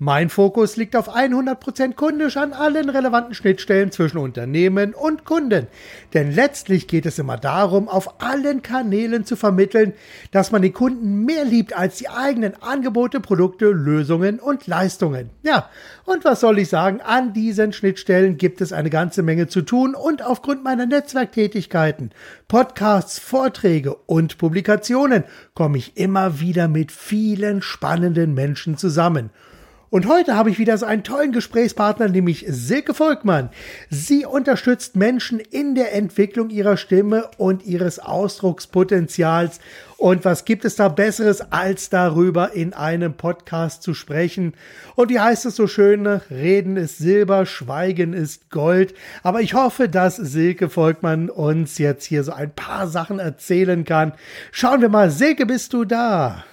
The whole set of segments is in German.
Mein Fokus liegt auf 100% kundisch an allen relevanten Schnittstellen zwischen Unternehmen und Kunden. Denn letztlich geht es immer darum, auf allen Kanälen zu vermitteln, dass man den Kunden mehr liebt als die eigenen Angebote, Produkte, Lösungen und Leistungen. Ja, und was soll ich sagen, an diesen Schnittstellen gibt es eine ganze Menge zu tun und aufgrund meiner Netzwerktätigkeiten, Podcasts, Vorträge und Publikationen komme ich immer wieder mit vielen spannenden Menschen zusammen. Und heute habe ich wieder so einen tollen Gesprächspartner, nämlich Silke Volkmann. Sie unterstützt Menschen in der Entwicklung ihrer Stimme und ihres Ausdruckspotenzials. Und was gibt es da Besseres, als darüber in einem Podcast zu sprechen? Und wie heißt es so schön? Reden ist Silber, Schweigen ist Gold. Aber ich hoffe, dass Silke Volkmann uns jetzt hier so ein paar Sachen erzählen kann. Schauen wir mal. Silke, bist du da?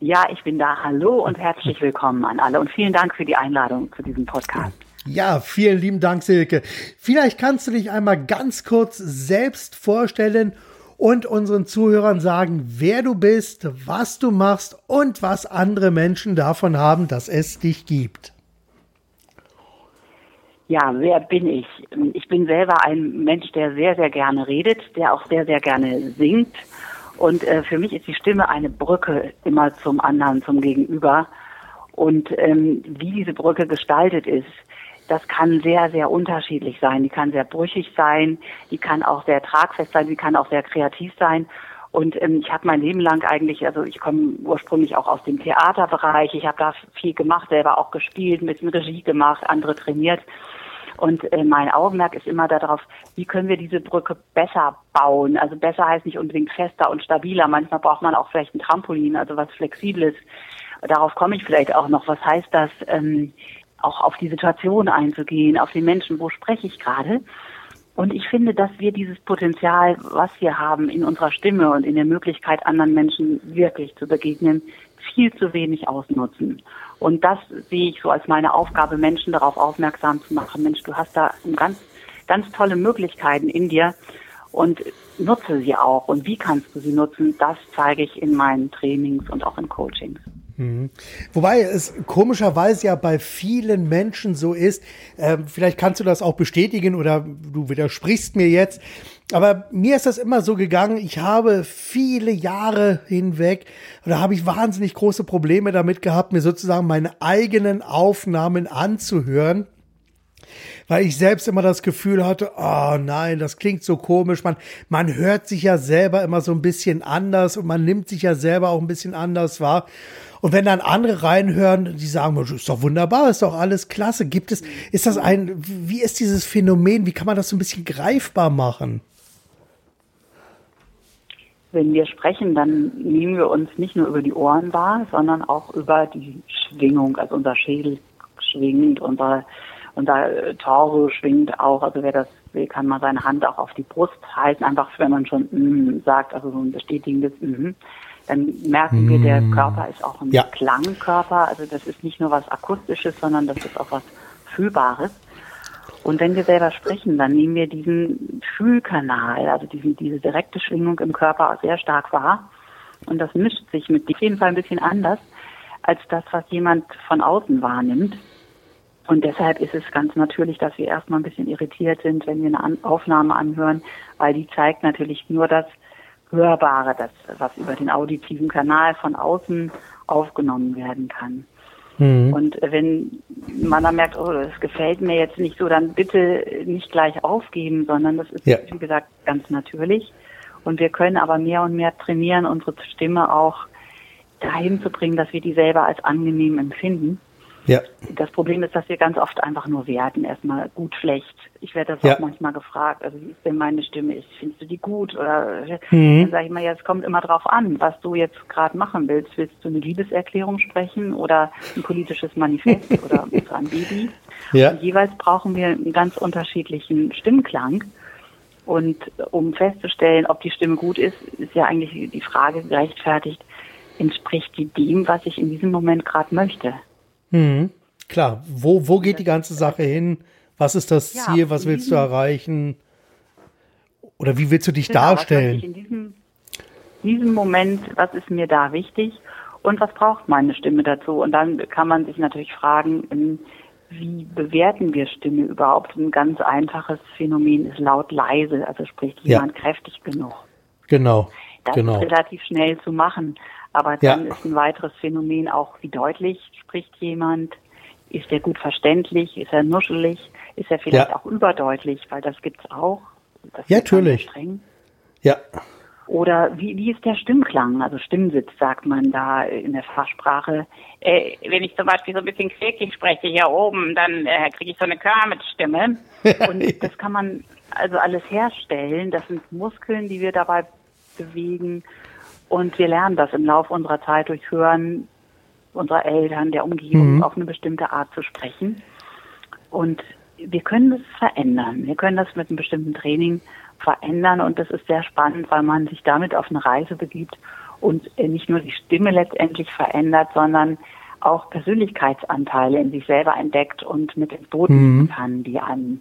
Ja, ich bin da. Hallo und herzlich willkommen an alle und vielen Dank für die Einladung zu diesem Podcast. Ja, vielen lieben Dank, Silke. Vielleicht kannst du dich einmal ganz kurz selbst vorstellen und unseren Zuhörern sagen, wer du bist, was du machst und was andere Menschen davon haben, dass es dich gibt. Ja, wer bin ich? Ich bin selber ein Mensch, der sehr, sehr gerne redet, der auch sehr, sehr gerne singt und äh, für mich ist die Stimme eine Brücke immer zum anderen, zum Gegenüber. Und ähm, wie diese Brücke gestaltet ist, das kann sehr, sehr unterschiedlich sein. Die kann sehr brüchig sein, die kann auch sehr tragfest sein, die kann auch sehr kreativ sein. Und ähm, ich habe mein Leben lang eigentlich, also ich komme ursprünglich auch aus dem Theaterbereich, ich habe da viel gemacht, selber auch gespielt, ein bisschen Regie gemacht, andere trainiert. Und äh, mein Augenmerk ist immer darauf, wie können wir diese Brücke besser bauen. Also besser heißt nicht unbedingt fester und stabiler. Manchmal braucht man auch vielleicht ein Trampolin, also was Flexibles. Darauf komme ich vielleicht auch noch. Was heißt das, ähm, auch auf die Situation einzugehen, auf den Menschen, wo spreche ich gerade? Und ich finde, dass wir dieses Potenzial, was wir haben in unserer Stimme und in der Möglichkeit, anderen Menschen wirklich zu begegnen, viel zu wenig ausnutzen. Und das sehe ich so als meine Aufgabe, Menschen darauf aufmerksam zu machen. Mensch, du hast da ganz, ganz tolle Möglichkeiten in dir und nutze sie auch. Und wie kannst du sie nutzen? Das zeige ich in meinen Trainings und auch in Coachings. Mhm. Wobei es komischerweise ja bei vielen Menschen so ist, äh, vielleicht kannst du das auch bestätigen oder du widersprichst mir jetzt, aber mir ist das immer so gegangen, ich habe viele Jahre hinweg, oder habe ich wahnsinnig große Probleme damit gehabt, mir sozusagen meine eigenen Aufnahmen anzuhören weil ich selbst immer das Gefühl hatte, oh nein, das klingt so komisch. Man, man hört sich ja selber immer so ein bisschen anders und man nimmt sich ja selber auch ein bisschen anders wahr. Und wenn dann andere reinhören, die sagen, ist doch wunderbar, ist doch alles klasse. Gibt es, ist das ein, wie ist dieses Phänomen? Wie kann man das so ein bisschen greifbar machen? Wenn wir sprechen, dann nehmen wir uns nicht nur über die Ohren wahr, sondern auch über die Schwingung. Also unser Schädel schwingt, unser, unser Torso schwingt auch. Also wer das will, kann mal seine Hand auch auf die Brust halten, einfach wenn man schon mm sagt, also so ein bestätigendes mm dann merken mm. wir, der mm. Körper ist auch ein ja. Klangkörper. Also das ist nicht nur was Akustisches, sondern das ist auch was Fühlbares. Und wenn wir selber sprechen, dann nehmen wir diesen Fühlkanal, also diesen, diese direkte Schwingung im Körper sehr stark wahr. Und das mischt sich mit auf jeden Fall ein bisschen anders als das, was jemand von außen wahrnimmt. Und deshalb ist es ganz natürlich, dass wir erstmal ein bisschen irritiert sind, wenn wir eine Aufnahme anhören, weil die zeigt natürlich nur das Hörbare, das, was über den auditiven Kanal von außen aufgenommen werden kann. Mhm. Und wenn man dann merkt, oh, das gefällt mir jetzt nicht so, dann bitte nicht gleich aufgeben, sondern das ist, ja. wie gesagt, ganz natürlich. Und wir können aber mehr und mehr trainieren, unsere Stimme auch dahin zu bringen, dass wir die selber als angenehm empfinden. Ja. Das Problem ist, dass wir ganz oft einfach nur werten, erstmal gut, schlecht. Ich werde das ja. auch manchmal gefragt, also wie ist denn meine Stimme? Ist, findest du die gut? Oder mhm. dann sage ich mal, ja, es kommt immer drauf an, was du jetzt gerade machen willst. Willst du eine Liebeserklärung sprechen oder ein politisches Manifest oder ein Baby? Ja. Und jeweils brauchen wir einen ganz unterschiedlichen Stimmklang. Und um festzustellen, ob die Stimme gut ist, ist ja eigentlich die Frage gerechtfertigt, entspricht die dem, was ich in diesem Moment gerade möchte. Mhm. Klar, wo, wo geht die ganze Sache hin? Was ist das ja, Ziel? Was willst du erreichen? Oder wie willst du dich genau, darstellen? In diesem, diesem Moment, was ist mir da wichtig und was braucht meine Stimme dazu? Und dann kann man sich natürlich fragen, ähm, wie bewerten wir Stimme überhaupt? Ein ganz einfaches Phänomen ist laut leise, also spricht jemand ja. kräftig genug. Genau. Das genau. ist relativ schnell zu machen. Aber dann ja. ist ein weiteres Phänomen auch, wie deutlich spricht jemand, ist er gut verständlich, ist er nuschelig, ist er vielleicht ja. auch überdeutlich, weil das gibt's auch. Das ja, natürlich. Ja. Oder wie, wie ist der Stimmklang, also Stimmsitz, sagt man da in der Fachsprache. Äh, wenn ich zum Beispiel so ein bisschen quäkig spreche hier oben, dann äh, kriege ich so eine Kermit-Stimme. Und das kann man also alles herstellen. Das sind Muskeln, die wir dabei bewegen. Und wir lernen das im Laufe unserer Zeit durch Hören unserer Eltern, der Umgebung, mhm. auf eine bestimmte Art zu sprechen. Und wir können das verändern. Wir können das mit einem bestimmten Training verändern und das ist sehr spannend, weil man sich damit auf eine Reise begibt und nicht nur die Stimme letztendlich verändert, sondern auch Persönlichkeitsanteile in sich selber entdeckt und mit ins Boot nehmen mhm. kann, die einem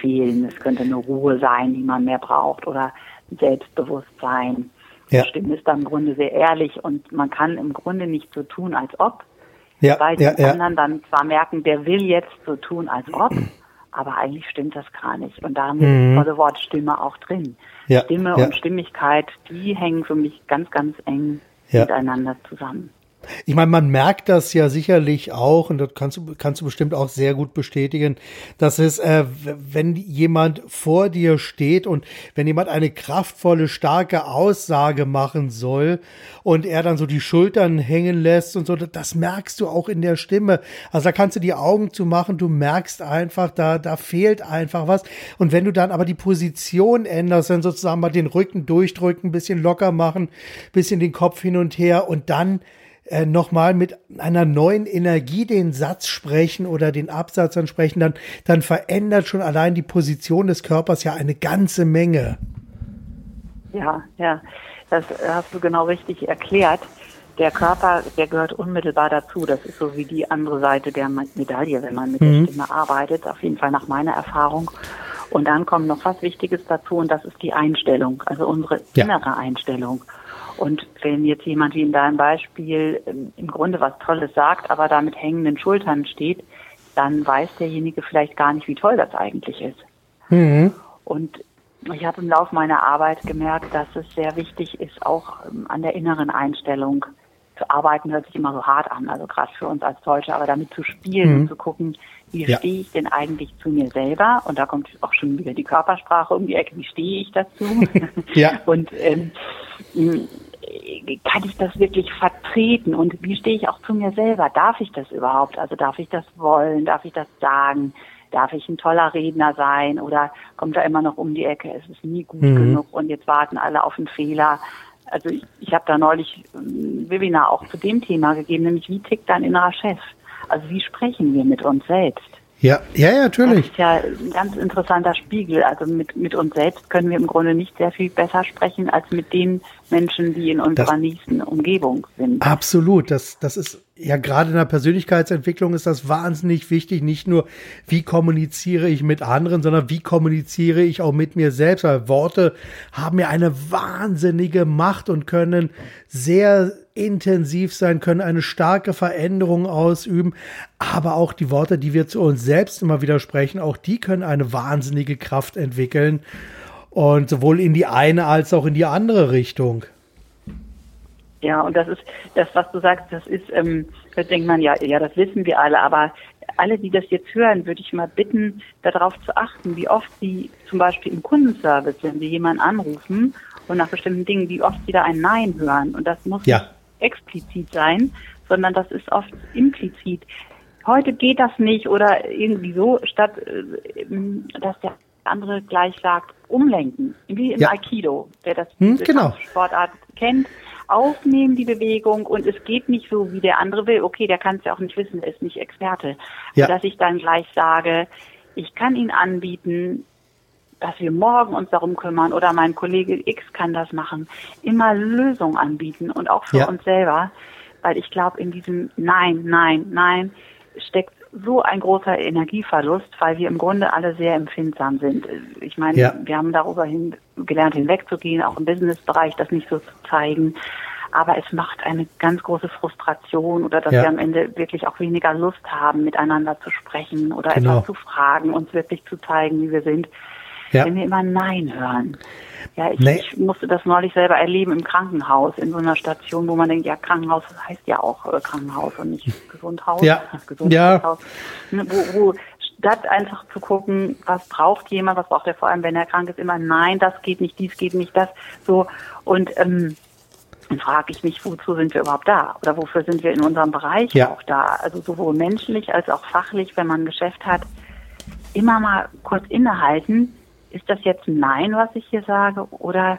fehlen. Es könnte eine Ruhe sein, die man mehr braucht oder Selbstbewusstsein. Ja. Die Stimme ist dann im Grunde sehr ehrlich und man kann im Grunde nicht so tun, als ob, ja, weil die ja, anderen dann zwar merken, der will jetzt so tun, als ob, aber eigentlich stimmt das gar nicht. Und da haben wir mhm. das tolle Wort Stimme auch drin. Ja, Stimme und Stimmigkeit, die hängen für mich ganz, ganz eng miteinander zusammen. Ich meine, man merkt das ja sicherlich auch, und das kannst du, kannst du bestimmt auch sehr gut bestätigen, dass es, äh, wenn jemand vor dir steht und wenn jemand eine kraftvolle, starke Aussage machen soll und er dann so die Schultern hängen lässt und so, das merkst du auch in der Stimme. Also da kannst du die Augen zu machen, du merkst einfach, da, da fehlt einfach was. Und wenn du dann aber die Position änderst, dann sozusagen mal den Rücken durchdrücken, bisschen locker machen, bisschen den Kopf hin und her und dann äh, nochmal mit einer neuen Energie den Satz sprechen oder den Absatz ansprechen, dann, dann verändert schon allein die Position des Körpers ja eine ganze Menge. Ja, ja, das hast du genau richtig erklärt. Der Körper, der gehört unmittelbar dazu. Das ist so wie die andere Seite der Medaille, wenn man mit mhm. der Stimme arbeitet, auf jeden Fall nach meiner Erfahrung. Und dann kommt noch was Wichtiges dazu und das ist die Einstellung, also unsere ja. innere Einstellung. Und wenn jetzt jemand wie in deinem Beispiel ähm, im Grunde was Tolles sagt, aber da mit hängenden Schultern steht, dann weiß derjenige vielleicht gar nicht, wie toll das eigentlich ist. Mhm. Und ich habe im Laufe meiner Arbeit gemerkt, dass es sehr wichtig ist, auch ähm, an der inneren Einstellung zu arbeiten, hört sich immer so hart an, also gerade für uns als Deutsche, aber damit zu spielen mhm. und zu gucken, wie ja. stehe ich denn eigentlich zu mir selber? Und da kommt auch schon wieder die Körpersprache um die Ecke, wie stehe ich dazu? ja. Und ähm, kann ich das wirklich vertreten und wie stehe ich auch zu mir selber? Darf ich das überhaupt? Also darf ich das wollen? Darf ich das sagen? Darf ich ein toller Redner sein oder kommt da immer noch um die Ecke? Es ist nie gut mhm. genug und jetzt warten alle auf einen Fehler. Also ich, ich habe da neulich ein Webinar auch zu dem Thema gegeben, nämlich wie tickt dein innerer Chef? Also wie sprechen wir mit uns selbst? Ja, ja, ja, natürlich. Das ist ja ein ganz interessanter Spiegel. Also mit, mit uns selbst können wir im Grunde nicht sehr viel besser sprechen als mit den Menschen, die in unserer das, nächsten Umgebung sind. Absolut. Das, das ist ja gerade in der Persönlichkeitsentwicklung ist das wahnsinnig wichtig. Nicht nur, wie kommuniziere ich mit anderen, sondern wie kommuniziere ich auch mit mir selbst. Weil Worte haben ja eine wahnsinnige Macht und können sehr intensiv sein, können eine starke Veränderung ausüben, aber auch die Worte, die wir zu uns selbst immer wieder sprechen, auch die können eine wahnsinnige Kraft entwickeln und sowohl in die eine als auch in die andere Richtung. Ja, und das ist das, was du sagst, das ist, ähm, da denkt man ja, ja, das wissen wir alle, aber alle, die das jetzt hören, würde ich mal bitten, darauf zu achten, wie oft sie zum Beispiel im Kundenservice, wenn sie jemanden anrufen und nach bestimmten Dingen, wie oft sie da ein Nein hören. Und das muss ja. Explizit sein, sondern das ist oft implizit. Heute geht das nicht oder irgendwie so, statt äh, dass der andere gleich sagt, umlenken, wie im ja. Aikido, der das hm, genau. Sportart kennt, aufnehmen die Bewegung und es geht nicht so, wie der andere will. Okay, der kann es ja auch nicht wissen, er ist nicht Experte. Ja. Dass ich dann gleich sage, ich kann ihn anbieten, dass wir morgen uns darum kümmern oder mein Kollege X kann das machen. Immer Lösungen anbieten und auch für ja. uns selber, weil ich glaube, in diesem Nein, Nein, Nein steckt so ein großer Energieverlust, weil wir im Grunde alle sehr empfindsam sind. Ich meine, ja. wir haben darüber hin gelernt hinwegzugehen, auch im Businessbereich das nicht so zu zeigen. Aber es macht eine ganz große Frustration oder dass Ja. wir am Ende wirklich auch weniger Lust haben, miteinander zu sprechen oder Genau. etwas zu fragen, uns wirklich zu zeigen, wie wir sind. Ja. Wenn wir immer Nein hören. Ja, ich, Nee. ich musste das neulich selber erleben im Krankenhaus, in so einer Station, wo man denkt, ja, Krankenhaus heißt ja auch äh, Krankenhaus und nicht Gesundhaus. Ja. Gesundheitshaus. Ne, Wo, wo statt einfach zu gucken, was braucht jemand, was braucht er vor allem, wenn er krank ist, immer nein, das geht nicht, dies geht nicht, das so. Und ähm, dann frage ich mich, wozu sind wir überhaupt da? Oder wofür sind wir in unserem Bereich Ja. auch da? Also sowohl menschlich als auch fachlich, wenn man ein Geschäft hat, immer mal kurz innehalten. Ist das jetzt ein Nein, was ich hier sage? Oder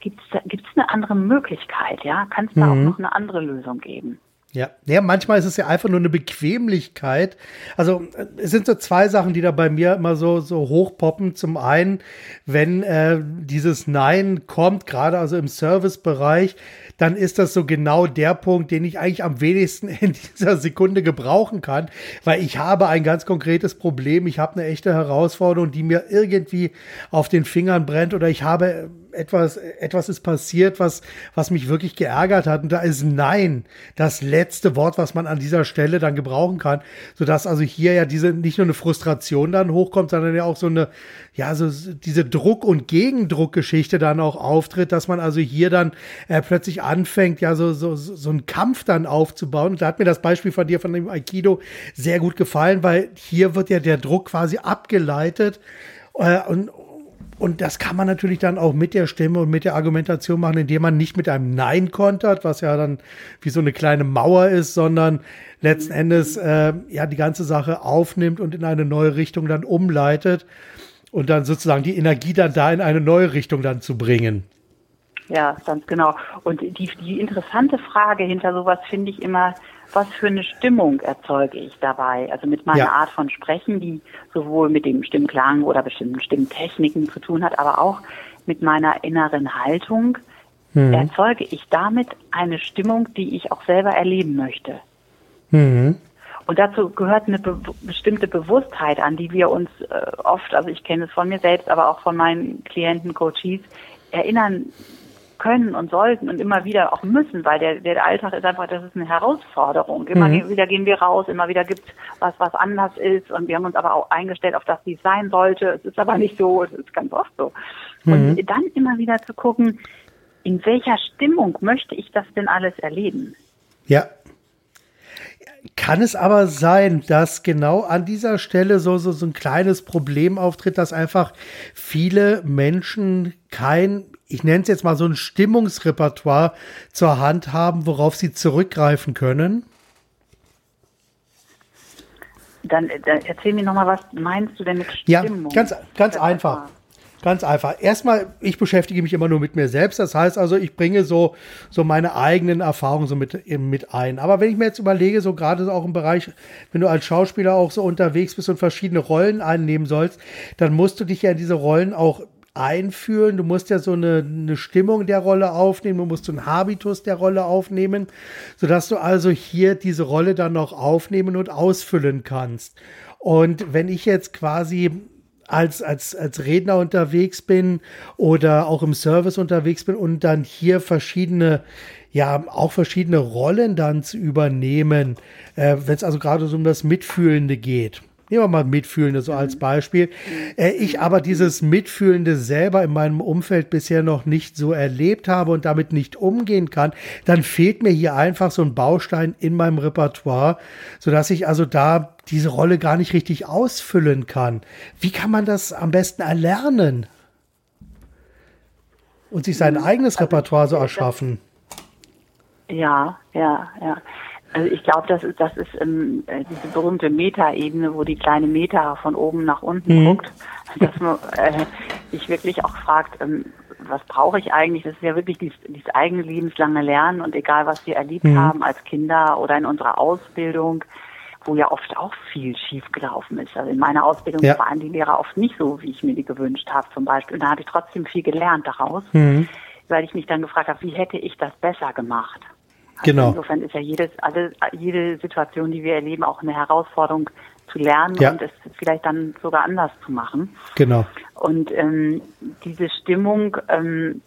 gibt es eine andere Möglichkeit? Ja, kann es da auch noch eine andere Lösung geben? Ja. ja, manchmal ist es ja einfach nur eine Bequemlichkeit. Also äh, es sind so zwei Sachen, die da bei mir immer so, so hochpoppen. Zum einen, wenn äh, dieses Nein kommt, gerade also im Servicebereich, dann ist das so genau der Punkt, den ich eigentlich am wenigsten in dieser Sekunde gebrauchen kann, weil ich habe ein ganz konkretes Problem. Ich habe eine echte Herausforderung, die mir irgendwie auf den Fingern brennt oder ich habe etwas, etwas ist passiert, was, was mich wirklich geärgert hat. Und da ist Nein das letzte Wort, was man an dieser Stelle dann gebrauchen kann. Sodass also hier ja diese, nicht nur eine Frustration dann hochkommt, sondern ja auch so eine, ja, so diese Druck- und Gegendruckgeschichte dann auch auftritt, dass man also hier dann äh, plötzlich anfängt, ja, so, so, so einen Kampf dann aufzubauen. Und da hat mir das Beispiel von dir, von dem Aikido, sehr gut gefallen, weil hier wird ja der Druck quasi abgeleitet. Äh, und, und das kann man natürlich dann auch mit der Stimme und mit der Argumentation machen, indem man nicht mit einem Nein kontert, was ja dann wie so eine kleine Mauer ist, sondern letzten Endes äh, ja die ganze Sache aufnimmt und in eine neue Richtung dann umleitet und dann sozusagen die Energie dann da in eine neue Richtung dann zu bringen. Ja, ganz genau. Und die, die interessante Frage hinter sowas finde ich immer, was für eine Stimmung erzeuge ich dabei? Also mit meiner Ja. Art von Sprechen, die sowohl mit dem Stimmklang oder bestimmten Stimmtechniken zu tun hat, aber auch mit meiner inneren Haltung, erzeuge ich damit eine Stimmung, die ich auch selber erleben möchte. Mhm. Und dazu gehört eine be bestimmte Bewusstheit an, die wir uns äh, oft, also ich kenne es von mir selbst, aber auch von meinen Klienten, Coaches, erinnern können und sollten und immer wieder auch müssen, weil der, der Alltag ist einfach, das ist eine Herausforderung. Immer Mhm. wieder gehen wir raus, immer wieder gibt es was, was anders ist und wir haben uns aber auch eingestellt auf das, wie es sein sollte. Es ist aber nicht so, es ist ganz oft so. Und dann immer wieder zu gucken, in welcher Stimmung möchte ich das denn alles erleben? Ja. Kann es aber sein, dass genau an dieser Stelle so, so, so ein kleines Problem auftritt, dass einfach viele Menschen kein, ich nenne es jetzt mal so ein Stimmungsrepertoire zur Hand haben, worauf sie zurückgreifen können? Dann, dann erzähl mir nochmal, was meinst du denn mit Ja, Stimmung? ganz, ganz Das einfach. Ganz einfach. Erstmal, ich beschäftige mich immer nur mit mir selbst. Das heißt also, ich bringe so, so meine eigenen Erfahrungen so mit, mit ein. Aber wenn ich mir jetzt überlege, so gerade so auch im Bereich, wenn du als Schauspieler auch so unterwegs bist und verschiedene Rollen einnehmen sollst, dann musst du dich ja in diese Rollen auch einfühlen. Du musst ja so eine, eine Stimmung der Rolle aufnehmen. Du musst so einen Habitus der Rolle aufnehmen, sodass du also hier diese Rolle dann noch aufnehmen und ausfüllen kannst. Und wenn ich jetzt quasi als, als, als Redner unterwegs bin oder auch im Service unterwegs bin und dann hier verschiedene, ja, auch verschiedene Rollen dann zu übernehmen, äh, wenn es also gerade so um das Mitfühlende geht. Nehmen wir mal Mitfühlende so als Beispiel. Äh, ich aber dieses Mitfühlende selber in meinem Umfeld bisher noch nicht so erlebt habe und damit nicht umgehen kann, dann fehlt mir hier einfach so ein Baustein in meinem Repertoire, sodass ich also da diese Rolle gar nicht richtig ausfüllen kann. Wie kann man das am besten erlernen? Und sich sein eigenes Repertoire so erschaffen? Ja, ja, ja. Also ich glaube, das ist, das ist ähm, äh, diese berühmte Meta-Ebene, wo die kleine Meta von oben nach unten guckt, dass man äh, sich wirklich auch fragt, ähm, was brauche ich eigentlich? Das ist ja wirklich dieses, dieses eigene lebenslange Lernen und egal, was wir erlebt haben als Kinder oder in unserer Ausbildung, wo ja oft auch viel schiefgelaufen ist. Also in meiner Ausbildung Ja. waren die Lehrer oft nicht so, wie ich mir die gewünscht habe zum Beispiel. Und da habe ich trotzdem viel gelernt daraus, weil ich mich dann gefragt habe, wie hätte ich das besser gemacht? Also Genau. Insofern ist ja jedes, alle, jede Situation, die wir erleben, auch eine Herausforderung zu lernen Ja. und es vielleicht dann sogar anders zu machen. Genau. Und ähm, diese Stimmung, ähm,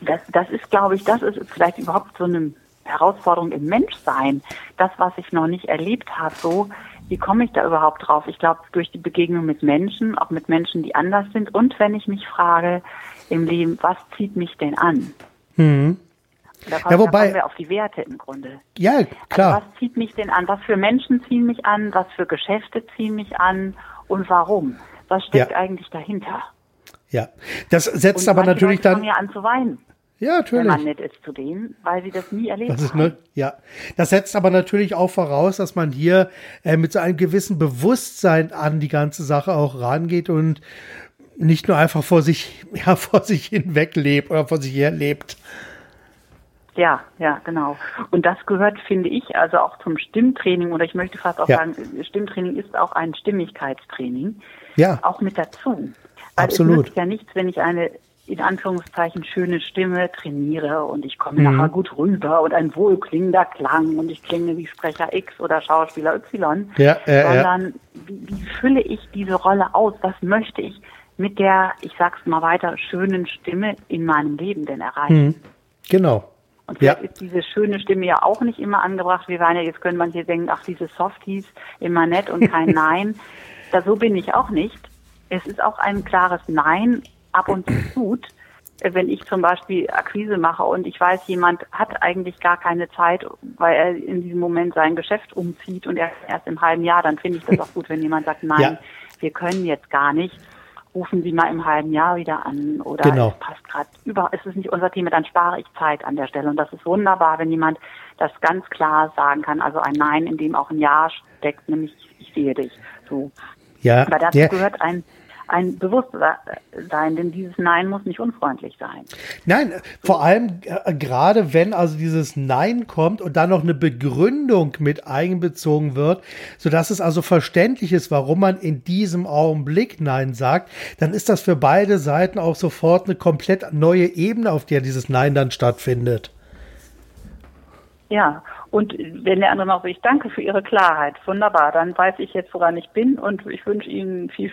das, das ist, glaube ich, das ist vielleicht überhaupt so eine Herausforderung im Menschsein. Das, was ich noch nicht erlebt habe, so, wie komme ich da überhaupt drauf? Ich glaube, durch die Begegnung mit Menschen, auch mit Menschen, die anders sind. Und wenn ich mich frage im Leben, was zieht mich denn an? Mhm. Da Ja, kommen, wobei- da kommen wir auf die Werte im Grunde. Ja, Also klar. was zieht mich denn an? Was für Menschen ziehen mich an? Was für Geschäfte ziehen mich an? Und warum? Was steckt Ja. eigentlich dahinter? Ja. Das setzt Und aber natürlich Leute dann. fangen ja an zu weinen, Ja, wenn man natürlich. nett ist zu denen, weil sie das nie erlebt Das ist haben. ne, ja. Das setzt aber natürlich auch voraus, dass man hier äh, mit so einem gewissen Bewusstsein an die ganze Sache auch rangeht und nicht nur einfach vor sich, ja, vor sich hinweg lebt oder vor sich her lebt. Ja, ja, genau. Und das gehört, finde ich, also auch zum Stimmtraining oder ich möchte fast auch Ja. sagen, Stimmtraining ist auch ein Stimmigkeitstraining, Ja, auch mit dazu. Weil Absolut. es nützt ja nichts, wenn ich eine in Anführungszeichen schöne Stimme trainiere und ich komme Mhm. nachher gut rüber und ein wohlklingender Klang und ich klinge wie Sprecher X oder Schauspieler Y, Ja, äh, ja. sondern wie, wie fülle ich diese Rolle aus? Was möchte ich mit der, ich sag's mal weiter, schönen Stimme in meinem Leben denn erreichen? Mhm. genau. Und Ja. vielleicht ist diese schöne Stimme ja auch nicht immer angebracht. Wir waren ja, jetzt können manche denken, ach, diese Softies, immer nett und kein Nein. Da so bin ich auch nicht. Es ist auch ein klares Nein ab und zu gut. Wenn ich zum Beispiel Akquise mache und ich weiß, jemand hat eigentlich gar keine Zeit, weil er in diesem Moment sein Geschäft umzieht und erst, erst im halben Jahr, dann finde ich das auch gut, wenn jemand sagt, nein, Ja. wir können jetzt gar nicht. Rufen Sie mal im halben Jahr wieder an oder Genau. es passt gerade über, es ist nicht unser Thema, dann spare ich Zeit an der Stelle. Und das ist wunderbar, wenn jemand das ganz klar sagen kann. Also ein Nein, in dem auch ein Ja steckt, nämlich ich sehe dich. So. Ja, Aber dazu ja. gehört ein, ein Bewusstsein, denn dieses Nein muss nicht unfreundlich sein. Nein, vor allem äh, gerade wenn also dieses Nein kommt und dann noch eine Begründung mit einbezogen wird, sodass es also verständlich ist, warum man in diesem Augenblick Nein sagt, dann ist das für beide Seiten auch sofort eine komplett neue Ebene, auf der dieses Nein dann stattfindet. Ja, und wenn der andere noch so, ich danke für Ihre Klarheit, wunderbar, dann weiß ich jetzt, woran ich bin und ich wünsche Ihnen viel,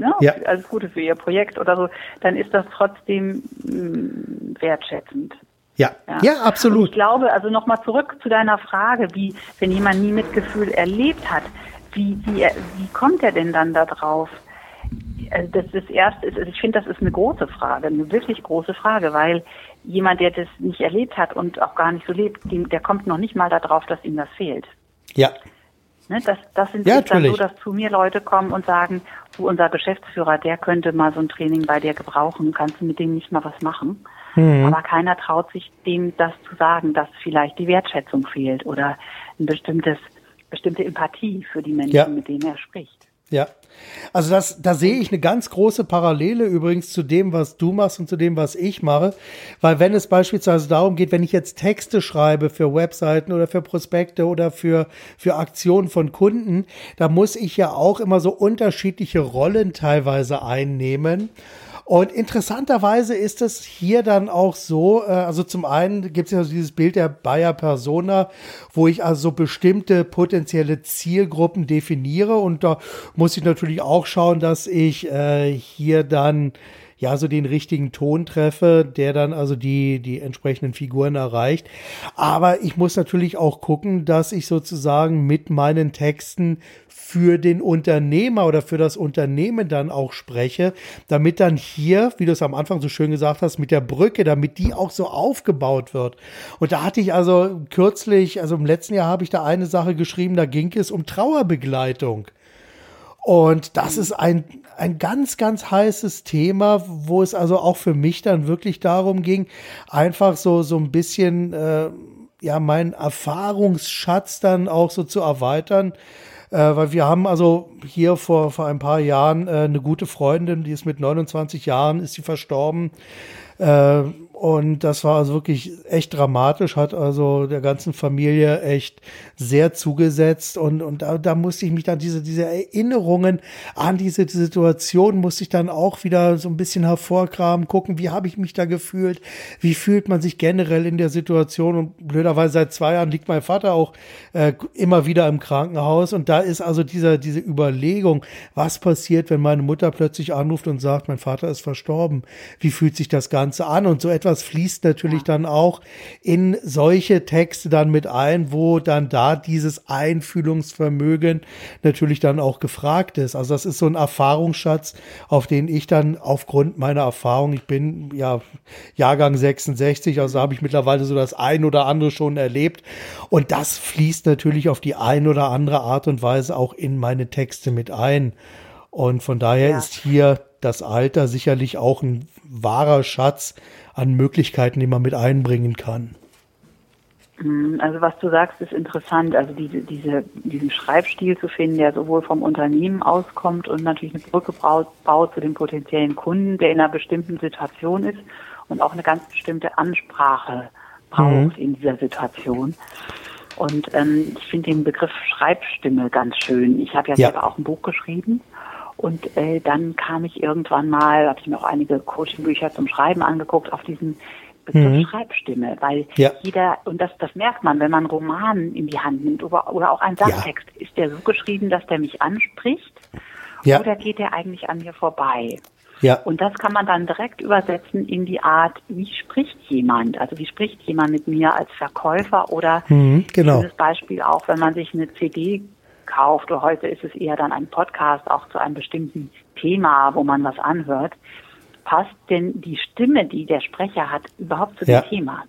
ne, Ja. alles Gute für Ihr Projekt oder so, dann ist das trotzdem mh, wertschätzend. Ja, ja, Und ich absolut. glaube, also nochmal zurück zu deiner Frage, wie, wenn jemand nie Mitgefühl erlebt hat, wie, wie, wie kommt er denn dann da drauf? Also das ist erst, also ich finde, das ist eine große Frage, eine wirklich große Frage, weil jemand, der das nicht erlebt hat und auch gar nicht so lebt, der kommt noch nicht mal darauf, dass ihm das fehlt. Ja, Ne, das, das sind Ja, ist dann so, dass zu mir Leute kommen und sagen, du, unser Geschäftsführer, der könnte mal so ein Training bei dir gebrauchen, kannst du mit dem nicht mal was machen? Mhm. Aber keiner traut sich dem das zu sagen, dass vielleicht die Wertschätzung fehlt oder ein bestimmtes, bestimmte Empathie für die Menschen, Ja. mit denen er spricht. Ja. Also das, da sehe ich eine ganz große Parallele übrigens zu dem, was du machst und zu dem, was ich mache. Weil wenn es beispielsweise darum geht, wenn ich jetzt Texte schreibe für Webseiten oder für Prospekte oder für, für Aktionen von Kunden, da muss ich ja auch immer so unterschiedliche Rollen teilweise einnehmen. Und interessanterweise ist es hier dann auch so, äh, also zum einen gibt es ja so dieses Bild der Bayer Persona, wo ich also bestimmte potenzielle Zielgruppen definiere. Und da muss ich natürlich auch schauen, dass ich äh, hier dann ja so den richtigen Ton treffe, der dann also die die entsprechenden Figuren erreicht. Aber ich muss natürlich auch gucken, dass ich sozusagen mit meinen Texten für den Unternehmer oder für das Unternehmen dann auch spreche, damit dann hier, wie du es am Anfang so schön gesagt hast, mit der Brücke, damit die auch so aufgebaut wird. Und da hatte ich also kürzlich, also im letzten Jahr habe ich da eine Sache geschrieben, da ging es um Trauerbegleitung. Und das ist ein, ein ganz, ganz heißes Thema, wo es also auch für mich dann wirklich darum ging, einfach so, so ein bisschen, äh, ja, meinen Erfahrungsschatz dann auch so zu erweitern. Äh, weil wir haben also hier vor, vor ein paar Jahren äh, eine gute Freundin, die ist mit 29 Jahren, ist sie verstorben. Äh, Und das war also wirklich echt dramatisch, hat also der ganzen Familie echt sehr zugesetzt. Und, und da, da musste ich mich dann diese, diese Erinnerungen an diese Situation musste ich dann auch wieder so ein bisschen hervorkramen, gucken, wie habe ich mich da gefühlt, wie fühlt man sich generell in der Situation. Und blöderweise seit zwei Jahren liegt mein Vater auch äh, immer wieder im Krankenhaus. Und da ist also dieser, diese Überlegung, was passiert, wenn meine Mutter plötzlich anruft und sagt, mein Vater ist verstorben. Wie fühlt sich das Ganze an? Und so etwas fließt natürlich ja. dann auch in solche Texte dann mit ein, wo dann da dieses Einfühlungsvermögen natürlich dann auch gefragt ist. Also das ist so ein Erfahrungsschatz, auf den ich dann aufgrund meiner Erfahrung, ich bin ja Jahrgang 66, also habe ich mittlerweile so das ein oder andere schon erlebt. Und das fließt natürlich auf die ein oder andere Art und Weise auch in meine Texte mit ein. Und von daher ja. ist hier das Alter sicherlich auch ein wahrer Schatz an Möglichkeiten, die man mit einbringen kann. Hm, also was du sagst, ist interessant. Also diese, diese, diesen Schreibstil zu finden, der sowohl vom Unternehmen auskommt und natürlich eine Brücke baut, baut zu dem potenziellen Kunden, der in einer bestimmten Situation ist und auch eine ganz bestimmte Ansprache braucht mhm. in dieser Situation. Und ähm, ich finde den Begriff Schreibstimme ganz schön. Ich habe ja, ja, selber auch ein Buch geschrieben und äh, dann kam ich irgendwann mal, habe ich mir auch einige Coachingbücher zum Schreiben angeguckt, auf diesen Begriff mhm. Schreibstimme, weil ja. jeder, und das, das merkt man, wenn man einen Roman in die Hand nimmt oder, oder auch einen Sachtext, ja. ist der so geschrieben, dass der mich anspricht ja. oder geht der eigentlich an mir vorbei? Ja. Und das kann man dann direkt übersetzen in die Art, wie spricht jemand? Also wie spricht jemand mit mir als Verkäufer oder mhm, genau. dieses Beispiel auch, wenn man sich eine CD kauft, oder heute ist es eher dann ein Podcast auch zu einem bestimmten Thema, wo man was anhört, passt denn die Stimme, die der Sprecher hat, überhaupt zu ja. dem Thema?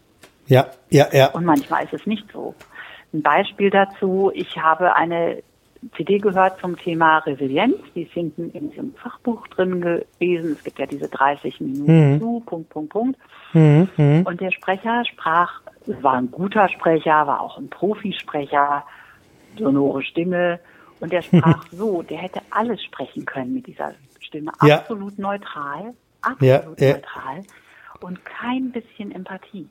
Ja, ja, ja. Und manchmal ist es nicht so. Ein Beispiel dazu, ich habe eine CD gehört zum Thema Resilienz. Die ist hinten in diesem Fachbuch drin gewesen. Es gibt ja diese 30 Minuten mhm. zu, Punkt, Punkt, Punkt. Mhm, mhm. Und der Sprecher sprach, war ein guter Sprecher, war auch ein Profisprecher, sonore Stimme. Und der sprach so, der hätte alles sprechen können mit dieser Stimme. Absolut ja. neutral, absolut ja, ja. neutral und kein bisschen Empathie.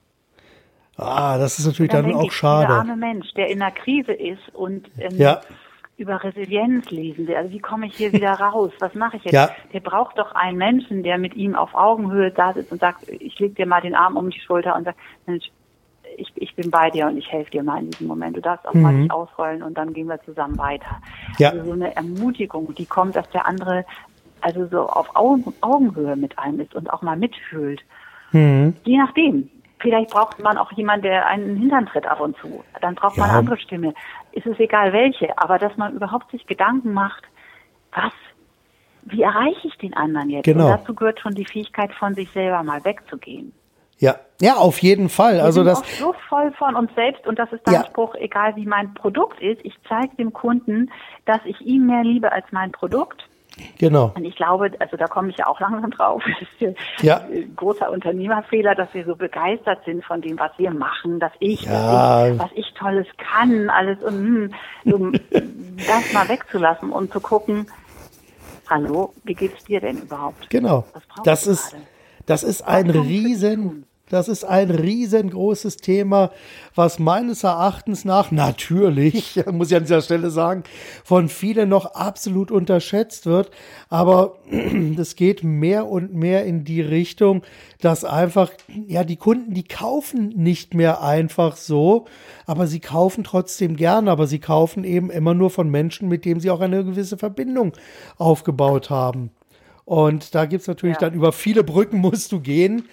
Ah, das ist natürlich dann, dann auch ich, schade. Der arme Mensch, der in einer Krise ist und ähm, ja. über Resilienz lesen will. Also wie komme ich hier wieder raus? Was mache ich jetzt? Ja. Der braucht doch einen Menschen, der mit ihm auf Augenhöhe da sitzt und sagt, ich leg dir mal den Arm um die Schulter und sagt, Mensch, ich, ich bin bei dir und ich helfe dir mal in diesem Moment. Du darfst auch mhm. mal dich ausrollen und dann gehen wir zusammen weiter. Ja. Also so eine Ermutigung, die kommt, dass der andere also so auf Augen, Augenhöhe mit einem ist und auch mal mitfühlt. Mhm. Je nachdem. Vielleicht braucht man auch jemanden, der einen Hintern tritt ab und zu. Dann braucht ja. man eine andere Stimme. Ist es egal welche, aber dass man überhaupt sich Gedanken macht, was, wie erreiche ich den anderen jetzt? Genau. Und dazu gehört schon die Fähigkeit, von sich selber mal wegzugehen. Ja, ja, auf jeden Fall. Wir also sind das auch so voll von uns selbst und das ist der ja. Anspruch, egal wie mein Produkt ist. Ich zeige dem Kunden, dass ich ihn mehr liebe als mein Produkt. Genau. Und ich glaube, also da komme ich ja auch langsam drauf. Das ist ja. ein großer Unternehmerfehler, dass wir so begeistert sind von dem, was wir machen, dass ich, ja. was, ich was ich Tolles kann, alles und um das mal wegzulassen und zu gucken, hallo, wie geht's dir denn überhaupt? Genau. das ist, das ist ein riesen, das ist ein riesengroßes Thema, was meines Erachtens nach natürlich, muss ich an dieser Stelle sagen, von vielen noch absolut unterschätzt wird. Aber das geht mehr und mehr in die Richtung, dass einfach, ja, die Kunden, die kaufen nicht mehr einfach so, aber sie kaufen trotzdem gerne, aber sie kaufen eben immer nur von Menschen, mit denen sie auch eine gewisse Verbindung aufgebaut haben. Und da gibt es natürlich ja. dann über viele Brücken musst du gehen.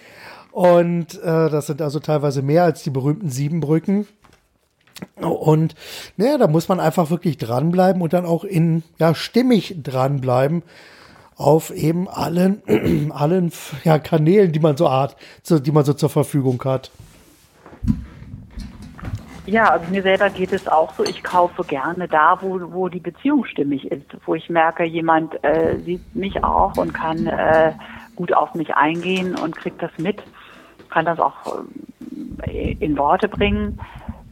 Und äh, das sind also teilweise mehr als die berühmten sieben Brücken. Und naja, da muss man einfach wirklich dranbleiben und dann auch in, ja, stimmig dranbleiben auf eben allen, allen ja, Kanälen, die man so hat, die man so zur Verfügung hat. Ja, also mir selber geht es auch so. Ich kaufe gerne da, wo, wo die Beziehung stimmig ist, wo ich merke, jemand äh, sieht mich auch und kann äh, gut auf mich eingehen und kriegt das mit kann das auch äh, in Worte bringen.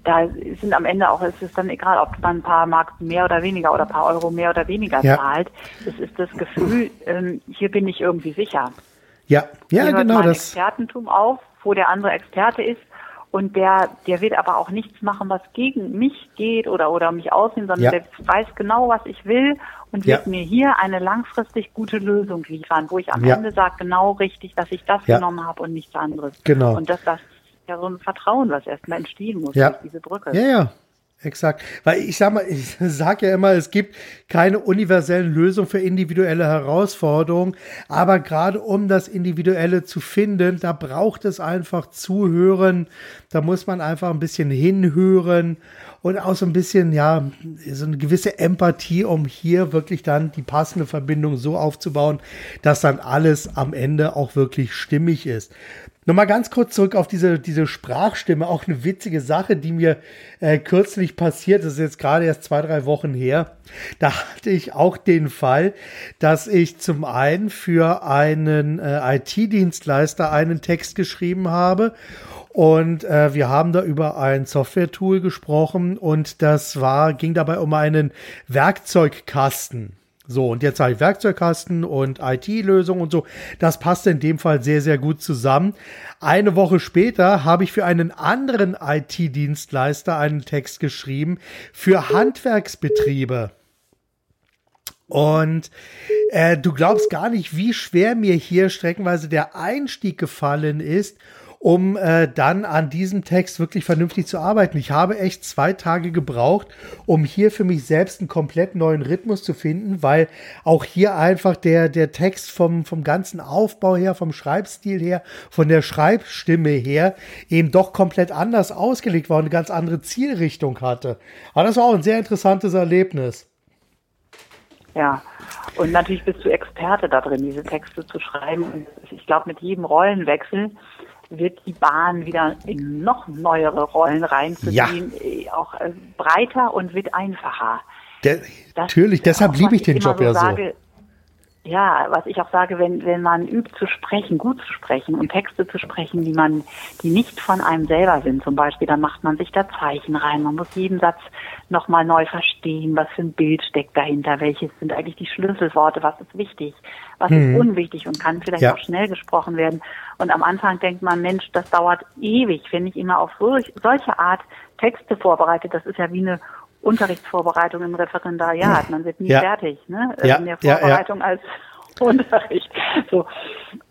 Da sind am Ende auch, es ist dann egal, ob man ein paar Mark mehr oder weniger oder ein paar Euro mehr oder weniger ja. zahlt. Es ist das Gefühl, ähm, hier bin ich irgendwie sicher. Ja, ja, hier genau mein das. Expertentum auf, wo der andere Experte ist und der, der wird aber auch nichts machen, was gegen mich geht oder, oder mich aussehen, sondern ja. der weiß genau, was ich will und wird ja. mir hier eine langfristig gute Lösung liefern, wo ich am ja. Ende sage, genau richtig, dass ich das genommen habe und nichts anderes. Genau. Und dass das ja so ein Vertrauen, was erstmal entstehen muss ja. durch diese Brücke. Ja, ja, Exakt. Weil ich sag mal, ich sage ja immer, es gibt keine universellen Lösungen für individuelle Herausforderungen. Aber gerade um das Individuelle zu finden, da braucht es einfach Zuhören. Da muss man einfach ein bisschen hinhören und auch so ein bisschen, ja, so eine gewisse Empathie, um hier wirklich dann die passende Verbindung so aufzubauen, dass dann alles am Ende auch wirklich stimmig ist. Nochmal ganz kurz zurück auf diese, diese Sprachstimme. Auch eine witzige Sache, die mir äh, kürzlich passiert ist, jetzt gerade erst zwei, drei Wochen her. Da hatte ich auch den Fall, dass ich zum einen für einen äh, IT-Dienstleister einen Text geschrieben habe. Und äh, wir haben da über ein Software-Tool gesprochen und das war, ging dabei um einen Werkzeugkasten. So, und jetzt habe ich Werkzeugkasten und IT-Lösung und so. Das passt in dem Fall sehr, sehr gut zusammen. Eine Woche später habe ich für einen anderen IT-Dienstleister einen Text geschrieben für Handwerksbetriebe. Und äh, du glaubst gar nicht, wie schwer mir hier streckenweise der Einstieg gefallen ist um äh, dann an diesem Text wirklich vernünftig zu arbeiten. Ich habe echt zwei Tage gebraucht, um hier für mich selbst einen komplett neuen Rhythmus zu finden, weil auch hier einfach der, der Text vom, vom ganzen Aufbau her, vom Schreibstil her, von der Schreibstimme her eben doch komplett anders ausgelegt war und eine ganz andere Zielrichtung hatte. Aber das war auch ein sehr interessantes Erlebnis. Ja, und natürlich bist du Experte da drin, diese Texte zu schreiben. Und ich glaube, mit jedem Rollenwechsel wird die Bahn wieder in noch neuere Rollen reinzuziehen, ja. Äh, auch äh, breiter und wird einfacher. Der, natürlich, deshalb liebe ich den Job so ja so. Ja, was ich auch sage, wenn, wenn man übt zu sprechen, gut zu sprechen und Texte zu sprechen, die man, die nicht von einem selber sind, zum Beispiel, dann macht man sich da Zeichen rein. Man muss jeden Satz nochmal neu verstehen, was für ein Bild steckt dahinter, welches sind eigentlich die Schlüsselworte, was ist wichtig, was hm. ist mhm. unwichtig und kann vielleicht ja. auch schnell gesprochen werden. Und am Anfang denkt man, Mensch, das dauert ewig, wenn ich immer auf solch, solche Art Texte vorbereitet. Das ist ja wie eine Unterrichtsvorbereitung im Referendariat. Man wird nie ja. fertig, ne? Ja. In der Vorbereitung als Unterricht. So.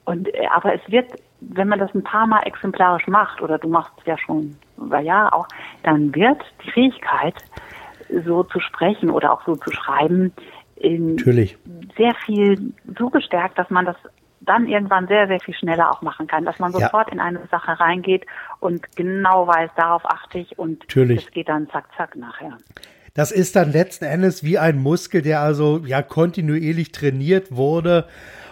Und, äh, aber es wird, wenn man das ein paar Mal exemplarisch macht, oder du machst es ja schon über Jahre auch, dann wird die Fähigkeit, so zu sprechen oder auch so zu schreiben, Natürlich. sehr viel so gestärkt, dass man das dann irgendwann sehr, sehr viel schneller auch machen kann, dass man sofort ja. in eine Sache reingeht und genau weiß, darauf achte ich und es geht dann zack, zack nachher. Das ist dann letzten Endes wie ein Muskel, der also ja kontinuierlich trainiert wurde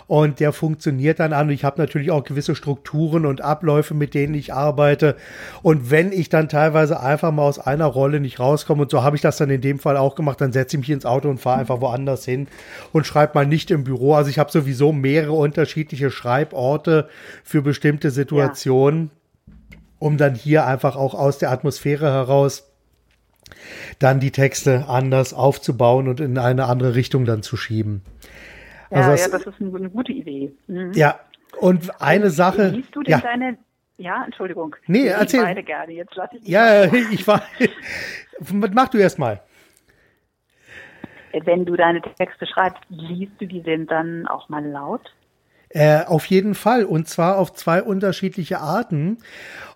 und der funktioniert dann an. Ich habe natürlich auch gewisse Strukturen und Abläufe, mit denen ich arbeite. Und wenn ich dann teilweise einfach mal aus einer Rolle nicht rauskomme, und so habe ich das dann in dem Fall auch gemacht, dann setze ich mich ins Auto und fahre einfach woanders hin und schreibe mal nicht im Büro. Also ich habe sowieso mehrere unterschiedliche Schreiborte für bestimmte Situationen, ja. um dann hier einfach auch aus der Atmosphäre heraus dann die Texte anders aufzubauen und in eine andere Richtung dann zu schieben. Ja, also ja, das ist eine, gute Idee. Mhm. Ja, und eine Sache. Liest du denn ja. deine ja, Entschuldigung. Nee, ich erzähl. beide gerne. Jetzt lass ich Ja, ich war. Mach du erst mal. Wenn du deine Texte schreibst, liest du die denn dann auch mal laut? Äh, auf jeden Fall. Und zwar auf zwei unterschiedliche Arten.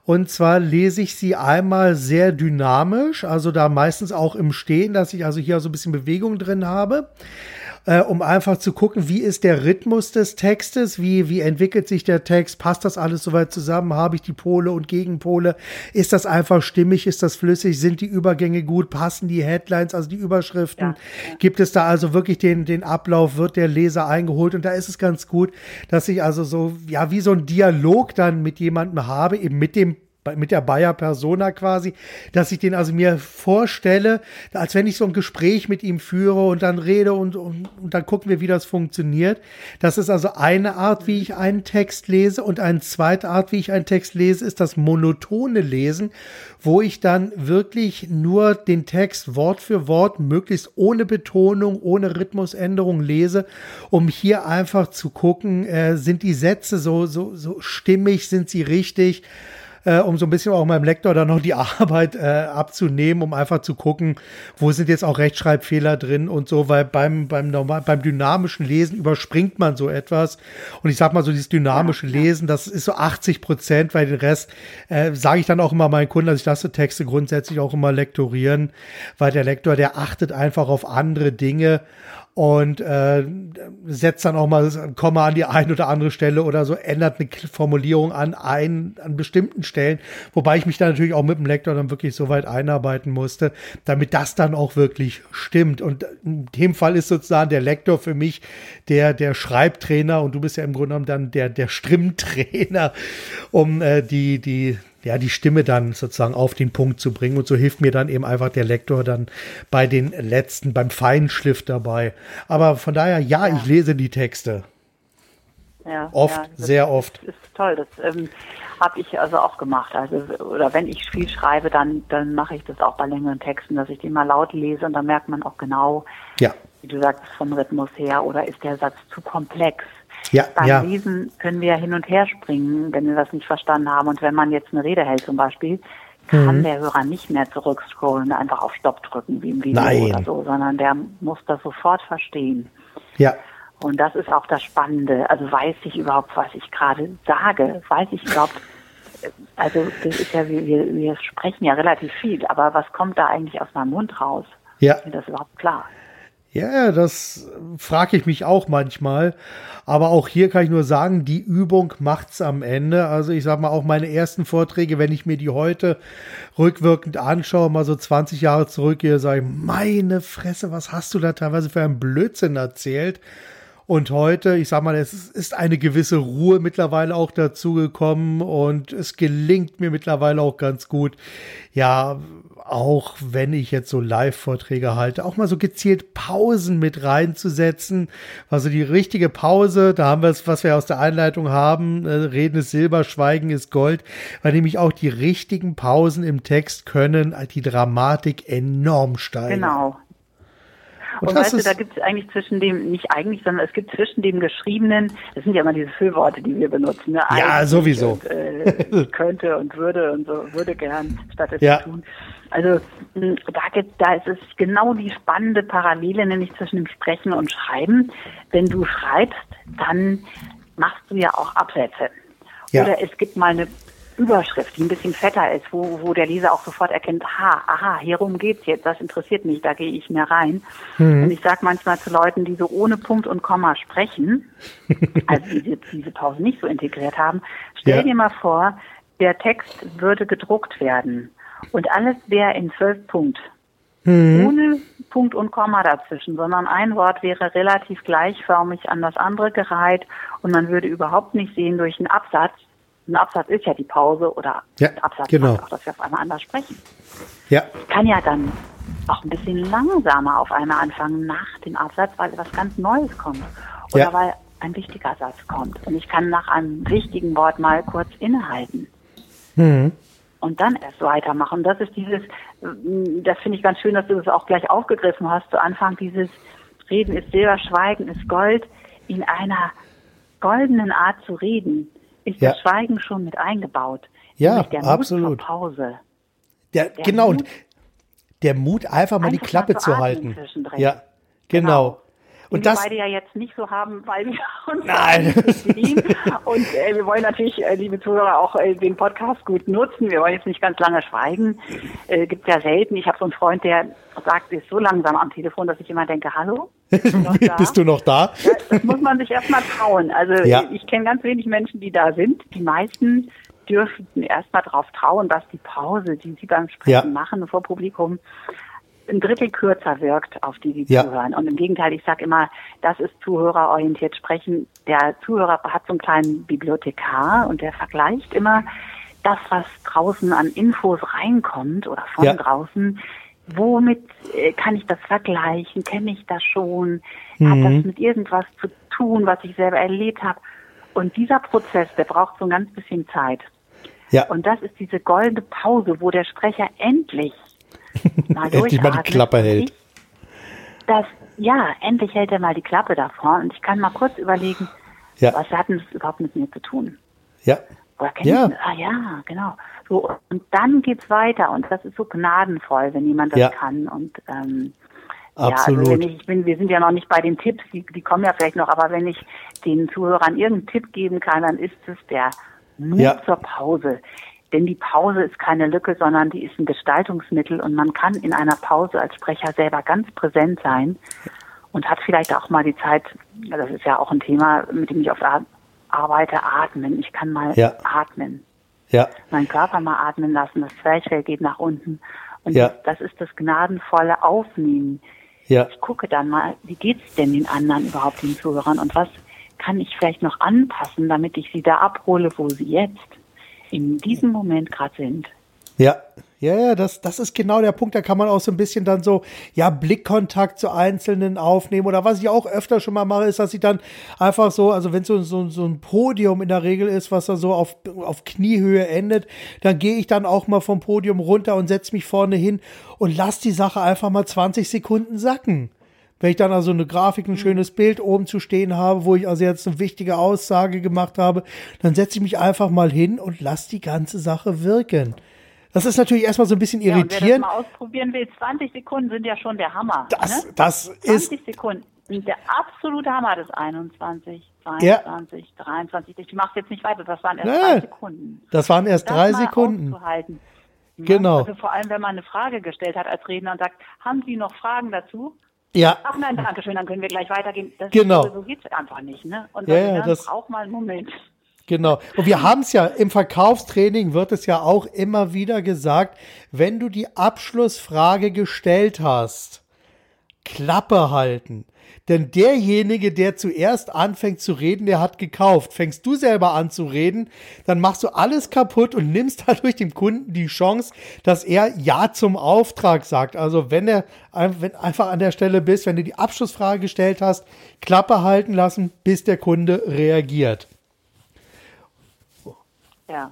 Und zwar lese ich sie einmal sehr dynamisch, also da meistens auch im Stehen, dass ich also hier so ein bisschen Bewegung drin habe äh, um einfach zu gucken, wie ist der Rhythmus des Textes, wie, wie entwickelt sich der Text, passt das alles soweit zusammen, habe ich die Pole und Gegenpole, ist das einfach stimmig, ist das flüssig, sind die Übergänge gut, passen die Headlines, also die Überschriften, ja, gibt es da also wirklich den, den Ablauf, wird der Leser eingeholt? Und da ist es ganz gut, dass ich also so, ja, wie so ein Dialog dann mit jemandem habe, eben mit dem mit der Bayer Persona quasi, dass ich den also mir vorstelle, als wenn ich so ein Gespräch mit ihm führe und dann rede und, und, und dann gucken wir, wie das funktioniert. Das ist also eine Art, wie ich einen Text lese und eine zweite Art, wie ich einen Text lese, ist das monotone Lesen, wo ich dann wirklich nur den Text Wort für Wort, möglichst ohne Betonung, ohne Rhythmusänderung lese, um hier einfach zu gucken, äh, sind die Sätze so, so, so stimmig, sind sie richtig? Äh, um so ein bisschen auch meinem Lektor dann noch die Arbeit äh, abzunehmen, um einfach zu gucken, wo sind jetzt auch Rechtschreibfehler drin und so, weil beim, beim, normal, beim dynamischen Lesen überspringt man so etwas. Und ich sag mal so, dieses dynamische Lesen, das ist so 80 Prozent, weil den Rest äh, sage ich dann auch immer meinen Kunden, dass ich lasse Texte grundsätzlich auch immer lektorieren, weil der Lektor, der achtet einfach auf andere Dinge und äh, setzt dann auch mal ein Komma an die eine oder andere Stelle oder so, ändert eine Formulierung an ein, an bestimmten Stellen, wobei ich mich dann natürlich auch mit dem Lektor dann wirklich so weit einarbeiten musste, damit das dann auch wirklich stimmt. Und in dem Fall ist sozusagen der Lektor für mich der, der Schreibtrainer und du bist ja im Grunde genommen dann der, der Stimmtrainer, um äh, die, die, ja, die Stimme dann sozusagen auf den Punkt zu bringen. Und so hilft mir dann eben einfach der Lektor dann bei den letzten, beim Feinschliff dabei. Aber von daher, ja, ja. ich lese die Texte. Ja, oft, ja, sehr oft. Ist toll. Das ähm, habe ich also auch gemacht. Also oder wenn ich viel schreibe, dann dann mache ich das auch bei längeren Texten, dass ich die mal laut lese und dann merkt man auch genau, ja. wie du sagst, vom Rhythmus her oder ist der Satz zu komplex ja, Beim ja. Lesen können wir hin und her springen, wenn wir das nicht verstanden haben. Und wenn man jetzt eine Rede hält zum Beispiel, kann mhm. der Hörer nicht mehr zurückscrollen, einfach auf Stopp drücken wie im Video Nein. oder so, sondern der muss das sofort verstehen. Ja. Und das ist auch das Spannende. Also weiß ich überhaupt, was ich gerade sage? Weiß ich überhaupt, also das ist ja, wir, wir sprechen ja relativ viel, aber was kommt da eigentlich aus meinem Mund raus? Ja. Ist mir das überhaupt klar? Ja, das frage ich mich auch manchmal. Aber auch hier kann ich nur sagen, die Übung macht's am Ende. Also ich sage mal, auch meine ersten Vorträge, wenn ich mir die heute rückwirkend anschaue, mal so 20 Jahre zurückgehe, sage ich, meine Fresse, was hast du da teilweise für einen Blödsinn erzählt? Und heute, ich sag mal, es ist eine gewisse Ruhe mittlerweile auch dazu gekommen und es gelingt mir mittlerweile auch ganz gut, ja, auch wenn ich jetzt so Live-Vorträge halte, auch mal so gezielt Pausen mit reinzusetzen. Also die richtige Pause, da haben wir es, was wir aus der Einleitung haben, äh, Reden ist Silber, Schweigen ist Gold, weil nämlich auch die richtigen Pausen im Text können die Dramatik enorm steigen. Genau, und, und weißt du, da gibt es eigentlich zwischen dem, nicht eigentlich, sondern es gibt zwischen dem Geschriebenen, das sind ja immer diese Füllworte, die wir benutzen, ne? Ja, sowieso. Und, äh, könnte und würde und so, würde gern, statt es ja. zu tun. Also hm, da, gibt, da ist es genau die spannende Parallele, nämlich zwischen dem Sprechen und Schreiben. Wenn du schreibst, dann machst du ja auch Absätze. Ja. Oder es gibt mal eine Überschrift, die ein bisschen fetter ist, wo, wo der Leser auch sofort erkennt, aha, aha, hierum geht's jetzt, das interessiert mich, da gehe ich mehr rein. Mhm. Und ich sage manchmal zu Leuten, die so ohne Punkt und Komma sprechen, also diese, diese Pause nicht so integriert haben, stell ja. dir mal vor, der Text würde gedruckt werden und alles wäre in zwölf Punkt. Mhm. Ohne Punkt und Komma dazwischen, sondern ein Wort wäre relativ gleichförmig an das andere gereiht und man würde überhaupt nicht sehen durch einen Absatz, ein Absatz ist ja die Pause oder ja, Absatz genau. auch, dass wir auf einmal anders sprechen. Ja. Ich kann ja dann auch ein bisschen langsamer auf einmal anfangen nach dem Absatz, weil etwas ganz Neues kommt. Oder ja. weil ein wichtiger Satz kommt. Und ich kann nach einem wichtigen Wort mal kurz innehalten. Mhm. Und dann erst weitermachen. Das ist dieses, das finde ich ganz schön, dass du das auch gleich aufgegriffen hast zu Anfang, dieses Reden ist Silber, Schweigen ist Gold, in einer goldenen Art zu reden ist ja. das Schweigen schon mit eingebaut. Ja, der Mut absolut. Pause. Der, der genau, Mut, der Mut, einfach mal die Klappe zu, zu halten. Ja, genau. genau. Und das wir beide ja jetzt nicht so haben, weil wir uns Nein. und äh, wir wollen natürlich, äh, liebe Zuhörer, auch äh, den Podcast gut nutzen. Wir wollen jetzt nicht ganz lange schweigen. Äh, gibt ja selten. Ich habe so einen Freund, der sagt, ist so langsam am Telefon, dass ich immer denke, hallo? Bist du noch da? Bist du noch da? Ja, das muss man sich erstmal trauen. Also ja. ich kenne ganz wenig Menschen, die da sind. Die meisten dürfen erstmal darauf trauen, dass die Pause, die sie beim Sprechen ja. machen vor Publikum, ein Drittel kürzer wirkt auf die, die ja. zuhören. Und im Gegenteil, ich sage immer, das ist zuhörerorientiert sprechen. Der Zuhörer hat so einen kleinen Bibliothekar und der vergleicht immer das, was draußen an Infos reinkommt oder von Ja. draußen, womit äh, kann ich das vergleichen? Kenne ich das schon? Hat das mit irgendwas zu tun, was ich selber erlebt habe? Und dieser Prozess, der braucht so ein ganz bisschen Zeit. Ja, Und das ist diese goldene Pause, wo der Sprecher endlich mal Endlich mal die Klappe hält. Das, ja, endlich hält er mal die Klappe davor und ich kann mal kurz überlegen, Ja. was hat denn das überhaupt mit mir zu tun? ja, Woher kenn Ja. ich? Ah ja, genau. So, und dann geht's weiter und das ist so gnadenvoll, wenn jemand das Ja. kann. Und ähm, Absolut. Ja, also wenn ich, ich bin, wir sind ja noch nicht bei den Tipps, die, die kommen ja vielleicht noch, aber wenn ich den Zuhörern irgendeinen Tipp geben kann, dann ist es der Mut Ja. zur Pause. Denn die Pause ist keine Lücke, sondern die ist ein Gestaltungsmittel und man kann in einer Pause als Sprecher selber ganz präsent sein und hat vielleicht auch mal die Zeit, das ist ja auch ein Thema, mit dem ich oft ar- arbeite, atmen. Ich kann mal Ja. atmen ja, meinen Körper mal atmen lassen, das Zwerchfell geht nach unten. Und Ja. das, das ist das gnadenvolle Aufnehmen. ja, Ich gucke dann mal, wie geht's denn den anderen überhaupt, den Zuhörern, und was kann ich vielleicht noch anpassen, damit ich sie da abhole, wo sie jetzt in diesem Moment gerade sind. ja. Ja, ja, das, das ist genau der Punkt. Da kann man auch so ein bisschen dann so, ja, Blickkontakt zu Einzelnen aufnehmen. Oder was ich auch öfter schon mal mache, ist, dass ich dann einfach so, also wenn so, so, so ein Podium in der Regel ist, was da so auf, auf Kniehöhe endet, dann gehe ich dann auch mal vom Podium runter und setze mich vorne hin und lass die Sache einfach mal 20 Sekunden sacken. Wenn ich dann also eine Grafik, ein schönes Bild oben zu stehen habe, wo ich also jetzt eine wichtige Aussage gemacht habe, dann setze ich mich einfach mal hin und lass die ganze Sache wirken. Das ist natürlich erstmal so ein bisschen Ja, und wer das irritierend. mal ausprobieren will, 20 Sekunden sind ja schon der Hammer. Das, ne? das ist, 20 Sekunden sind der absolute Hammer des 21, 22, 23. Ich mache jetzt nicht weiter, das waren erst Nee. drei Sekunden. das waren erst das drei Sekunden. Ja, Genau. Also vor allem, wenn man eine Frage gestellt hat als Redner und sagt, haben Sie noch Fragen dazu? Ja, Ach nein, danke schön, dann können wir gleich weitergehen. Das Genau. So geht's einfach nicht. Ne? Und Ja, ja, das- braucht mal einen Moment. genau. Und wir haben es ja im Verkaufstraining wird es ja auch immer wieder gesagt, wenn du die Abschlussfrage gestellt hast, Klappe halten. Denn derjenige, der zuerst anfängt zu reden, der hat gekauft. Fängst du selber an zu reden, dann machst du alles kaputt und nimmst dadurch dem Kunden die Chance, dass er Ja zum Auftrag sagt. Also wenn er wenn einfach an der Stelle bist, wenn du die Abschlussfrage gestellt hast, Klappe halten lassen, bis der Kunde reagiert. Ja.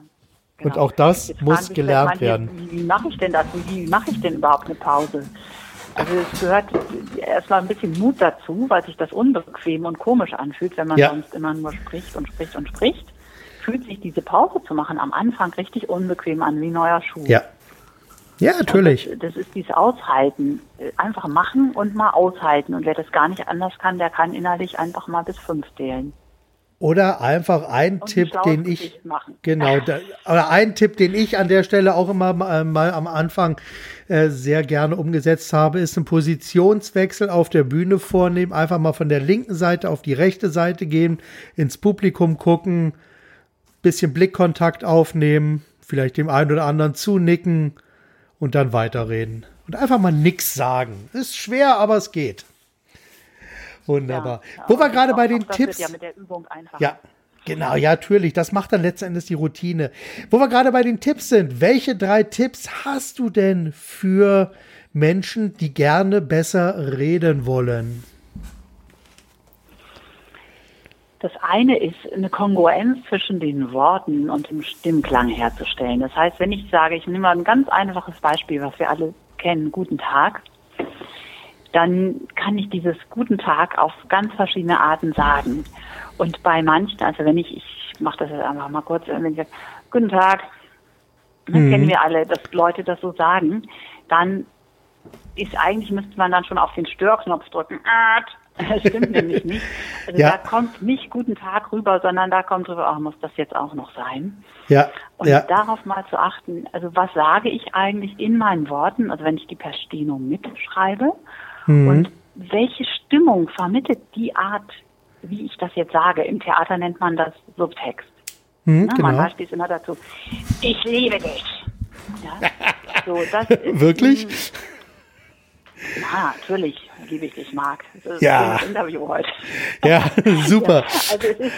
Und auch das muss gelernt werden. Wie mache ich denn das? Wie mache ich denn überhaupt eine Pause? Also es gehört erstmal ein bisschen Mut dazu, weil sich das unbequem und komisch anfühlt, wenn man Ja. sonst immer nur spricht und spricht und spricht. Fühlt sich diese Pause zu machen am Anfang richtig unbequem an, wie neuer Schuh. Ja. Ja, natürlich. Das, das ist dieses Aushalten. Einfach machen und mal aushalten. Und wer das gar nicht anders kann, der kann innerlich einfach mal bis fünf zählen. Oder einfach ein Und Tipp, den ich genau, da, oder ein Tipp, den ich an der Stelle auch immer mal, mal am Anfang äh, sehr gerne umgesetzt habe, ist ein Positionswechsel auf der Bühne vornehmen, einfach mal von der linken Seite auf die rechte Seite gehen, ins Publikum gucken, bisschen Blickkontakt aufnehmen, vielleicht dem einen oder anderen zunicken und dann weiterreden und einfach mal nix sagen. Ist schwer, aber es geht. Wunderbar. Ja, Wo wir gerade bei den Tipps ja mit der Übung einfach. ja, genau, ja, natürlich. Das macht dann letzten Endes die Routine. Wo wir gerade bei den Tipps sind, welche drei Tipps hast du denn für Menschen, die gerne besser reden wollen? Das eine ist, eine Kongruenz zwischen den Worten und dem Stimmklang herzustellen. Das heißt, wenn ich sage, ich nehme mal ein ganz einfaches Beispiel, was wir alle kennen, guten Tag, dann kann ich dieses guten Tag auf ganz verschiedene Arten sagen. Und bei manchen, also wenn ich, ich mache das jetzt einfach mal kurz, wenn ich sage, guten Tag, das kennen wir alle, dass Leute das so sagen, dann ist eigentlich, müsste man dann schon auf den Störknopf drücken. Das stimmt nämlich nicht. Also Ja. da kommt nicht guten Tag rüber, sondern da kommt drüber, ach, muss das jetzt auch noch sein? Ja, Und ja, darauf mal zu achten, also was sage ich eigentlich in meinen Worten, also wenn ich die per Steno mitschreibe Mhm. und welche Stimmung vermittelt die Art, wie ich das jetzt sage. Im Theater nennt man das Subtext. hm, Ne? Man genau. steht immer dazu, ich liebe dich. Ja? So, das ist, Wirklich? Ja, natürlich. wie ich dich mag. Das ja. ist Interview heute. Ja, super. Ja, also es ist,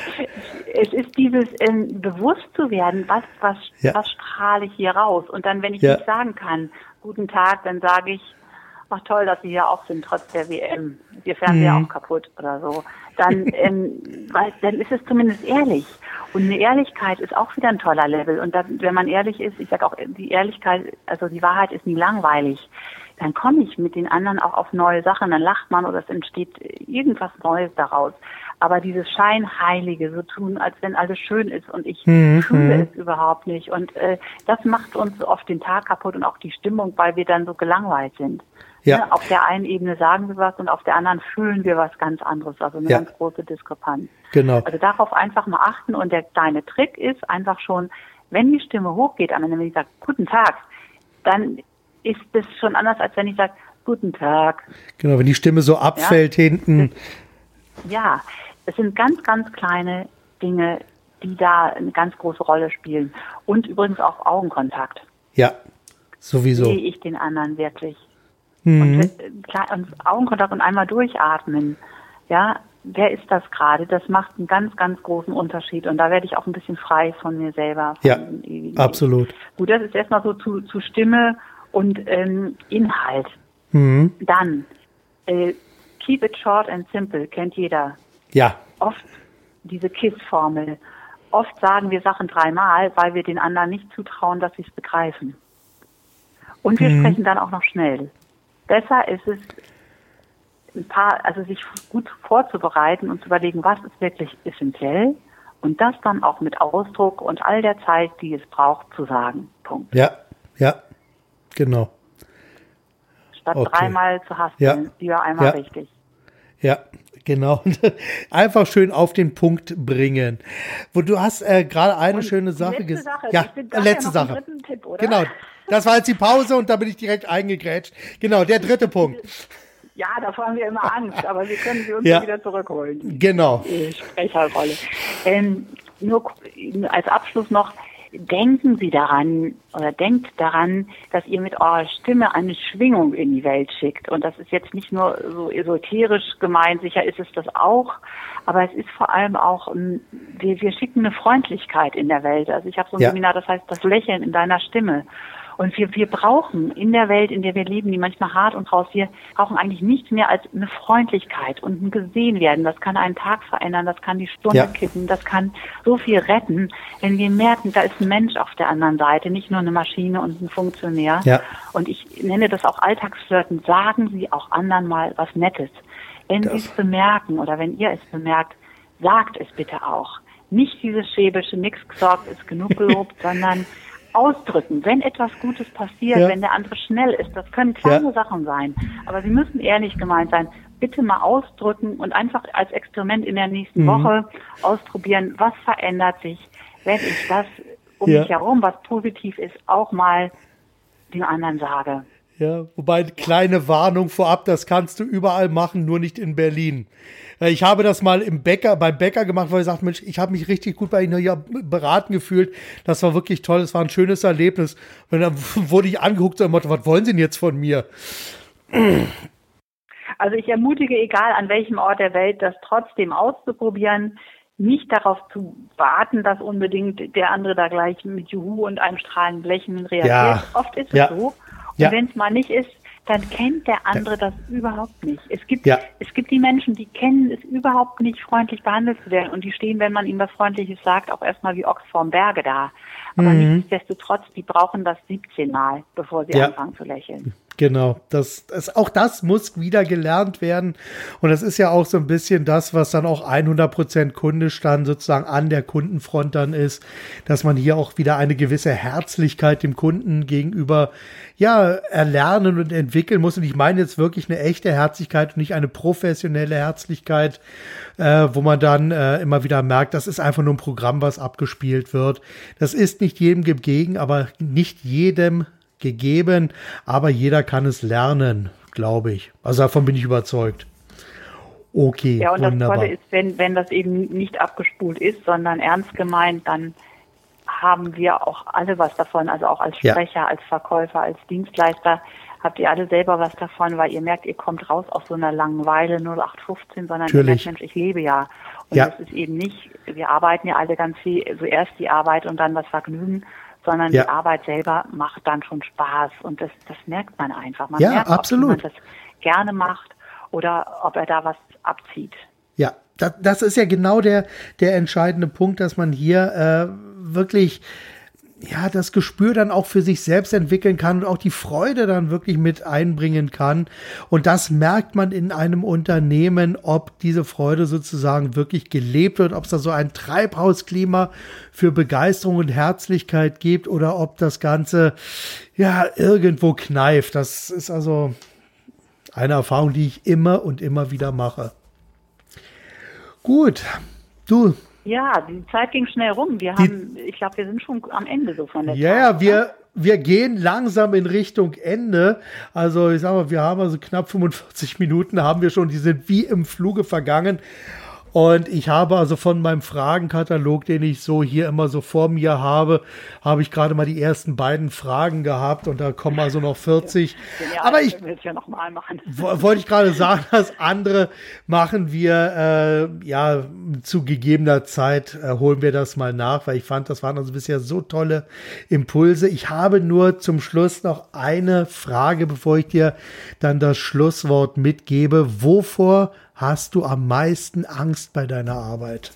es ist dieses ähm, bewusst zu werden, was, was, ja. was strahle ich hier raus. Und dann, wenn ich ja. nicht sagen kann, guten Tag, dann sage ich, ach toll, dass Sie hier auch sind, trotz der WM. Wir Fernseher mhm. auch kaputt oder so. Dann, ähm, weil, dann ist es zumindest ehrlich. Und eine Ehrlichkeit ist auch wieder ein toller Level. Und dann, wenn man ehrlich ist, ich sage auch, die Ehrlichkeit, also die Wahrheit ist nie langweilig. Dann komme ich mit den anderen auch auf neue Sachen, dann lacht man oder es entsteht irgendwas Neues daraus. Aber dieses Scheinheilige, so tun, als wenn alles schön ist und ich mhm. fühle es überhaupt nicht. Und äh, das macht uns oft den Tag kaputt und auch die Stimmung, weil wir dann so gelangweilt sind. Ja. Ne, auf der einen Ebene sagen wir was und auf der anderen fühlen wir was ganz anderes, also eine ja. ganz große Diskrepanz. Genau. Also darauf einfach mal achten und der kleine Trick ist einfach schon, wenn die Stimme hochgeht, am Ende, wenn ich sage, guten Tag, dann ist das schon anders, als wenn ich sage, guten Tag. Genau, wenn die Stimme so abfällt ja? hinten. Ja, es sind ganz, ganz kleine Dinge, die da eine ganz große Rolle spielen. Und übrigens auch Augenkontakt. Ja, sowieso. Sehe ich den anderen wirklich? Mhm. Und, klar, und Augenkontakt und einmal durchatmen. Ja, wer ist das gerade? Das macht einen ganz, ganz großen Unterschied. Und da werde ich auch ein bisschen frei von mir selber. Von ja, absolut. Gut, das ist erstmal so zu, zu Stimme und ähm, Inhalt. Mhm. Dann, äh, keep it short and simple, kennt jeder. Ja. Oft diese KISS-Formel. Oft sagen wir Sachen dreimal, weil wir den anderen nicht zutrauen, dass sie es begreifen. Und wir mhm. sprechen dann auch noch schnell. Besser ist es, ein paar, also sich gut vorzubereiten und zu überlegen, was ist wirklich essentiell und das dann auch mit Ausdruck und all der Zeit, die es braucht, zu sagen. Punkt. Ja, ja, genau. Statt okay. dreimal zu hasten, ja. lieber einmal ja. richtig. Ja, genau. Einfach schön auf den Punkt bringen. Wo du hast äh, gerade eine und schöne Sache gesagt. Ja, letzte Sache. Tipp, genau. Das war jetzt die Pause und da bin ich direkt eingegrätscht. Genau, der dritte Punkt. Ja, davor haben wir immer Angst, aber wir können sie uns ja. wieder zurückholen. Genau. Sprecherrolle. Ähm, nur als Abschluss noch, denken Sie daran oder denkt daran, dass ihr mit eurer Stimme eine Schwingung in die Welt schickt. Und das ist jetzt nicht nur so esoterisch gemeint, sicher ist es das auch, aber es ist vor allem auch, wir, wir schicken eine Freundlichkeit in der Welt. Also ich habe so ein ja. Seminar, das heißt das Lächeln in deiner Stimme. Und wir, wir brauchen in der Welt, in der wir leben, die manchmal hart und raus, wir brauchen eigentlich nichts mehr als eine Freundlichkeit und ein gesehen werden. Das kann einen Tag verändern, das kann die Stunde ja. kippen, das kann so viel retten, wenn wir merken, da ist ein Mensch auf der anderen Seite, nicht nur eine Maschine und ein Funktionär. Ja. Und ich nenne das auch Alltagsflirten. Sagen Sie auch anderen mal was Nettes. Wenn Sie es bemerken oder wenn ihr es bemerkt, sagt es bitte auch. Nicht dieses schäbische, nix gesorgt ist genug gelobt, sondern ausdrücken, wenn etwas Gutes passiert, ja. wenn der andere schnell ist. Das können kleine ja. Sachen sein, aber sie müssen ehrlich gemeint sein. Bitte mal ausdrücken und einfach als Experiment in der nächsten mhm. Woche ausprobieren, was verändert sich, wenn ich das um ja. mich herum, was positiv ist, auch mal den anderen sage. Ja, wobei kleine Warnung vorab, das kannst du überall machen, nur nicht in Berlin. Äh, ich habe das mal im Bäcker, beim Bäcker gemacht, weil ich sagte, Mensch, ich habe mich richtig gut bei Ihnen hier beraten gefühlt. Das war wirklich toll, das war ein schönes Erlebnis. Und dann wurde ich angeguckt und Motto, was wollen Sie denn jetzt von mir? Also ich ermutige, egal an welchem Ort der Welt, das trotzdem auszuprobieren, nicht darauf zu warten, dass unbedingt der andere da gleich mit Juhu und einem strahlenden Lächeln reagiert. Ja. Oft ist es ja. so. Und ja. wenn es mal nicht ist, dann kennt der andere ja. das überhaupt nicht. Es gibt, ja. es gibt die Menschen, die kennen es überhaupt nicht, freundlich behandelt zu werden und die stehen, wenn man ihnen was Freundliches sagt, auch erstmal wie Ochs vorm Berge da. Aber mhm. nichtsdestotrotz, die brauchen das 17 Mal, bevor sie ja. anfangen zu lächeln. Genau, das, das, auch das muss wieder gelernt werden. Und das ist ja auch so ein bisschen das, was dann auch 100% kundisch dann sozusagen an der Kundenfront dann ist, dass man hier auch wieder eine gewisse Herzlichkeit dem Kunden gegenüber ja erlernen und entwickeln muss. Und ich meine jetzt wirklich eine echte Herzlichkeit und nicht eine professionelle Herzlichkeit, äh, wo man dann äh, immer wieder merkt, das ist einfach nur ein Programm, was abgespielt wird. Das ist nicht jedem gegeben, aber nicht jedem gegeben, aber jeder kann es lernen, glaube ich. Also davon bin ich überzeugt. Okay, ja, und wunderbar. das Tolle ist, wenn, wenn das eben nicht abgespult ist, sondern ernst gemeint, dann haben wir auch alle was davon, also auch als Sprecher, ja. als Verkäufer, als Dienstleister, habt ihr alle selber was davon, weil ihr merkt, ihr kommt raus aus so einer Langeweile 0815, sondern ihr merkt, Mensch, ich lebe ja. Und Ja. das ist eben nicht, wir arbeiten ja alle ganz viel, zuerst die Arbeit und dann das Vergnügen, sondern Ja. die Arbeit selber macht dann schon Spaß und das, das merkt man einfach. Man Ja, merkt, absolut. ob jemand das gerne macht oder ob er da was abzieht. Ja, das, das ist ja genau der, der entscheidende Punkt, dass man hier äh, wirklich ja, das Gespür dann auch für sich selbst entwickeln kann und auch die Freude dann wirklich mit einbringen kann. Und das merkt man in einem Unternehmen, ob diese Freude sozusagen wirklich gelebt wird, ob es da so ein Treibhausklima für Begeisterung und Herzlichkeit gibt oder ob das Ganze ja irgendwo kneift. Das ist also eine Erfahrung, die ich immer und immer wieder mache. Gut, du, Ja, die Zeit ging schnell rum. Wir haben, ich glaube, wir sind schon am Ende so von der Ja, Zeit. ja, oder? wir, wir gehen langsam in Richtung Ende. Also ich sag mal, wir haben also knapp 45 Minuten haben wir schon, die sind wie im Fluge vergangen. Und ich habe also von meinem Fragenkatalog, den ich so hier immer so vor mir habe, habe ich gerade mal die ersten beiden Fragen gehabt und da kommen also noch 40. Ja, Aber ich will es ja nochmal machen. wo- wollte ich gerade sagen, das andere machen wir äh, ja zu gegebener Zeit äh, holen wir das mal nach, weil ich fand, das waren also bisher so tolle Impulse. Ich habe nur zum Schluss noch eine Frage, bevor ich dir dann das Schlusswort mitgebe. Wovor hast du am meisten Angst bei deiner Arbeit?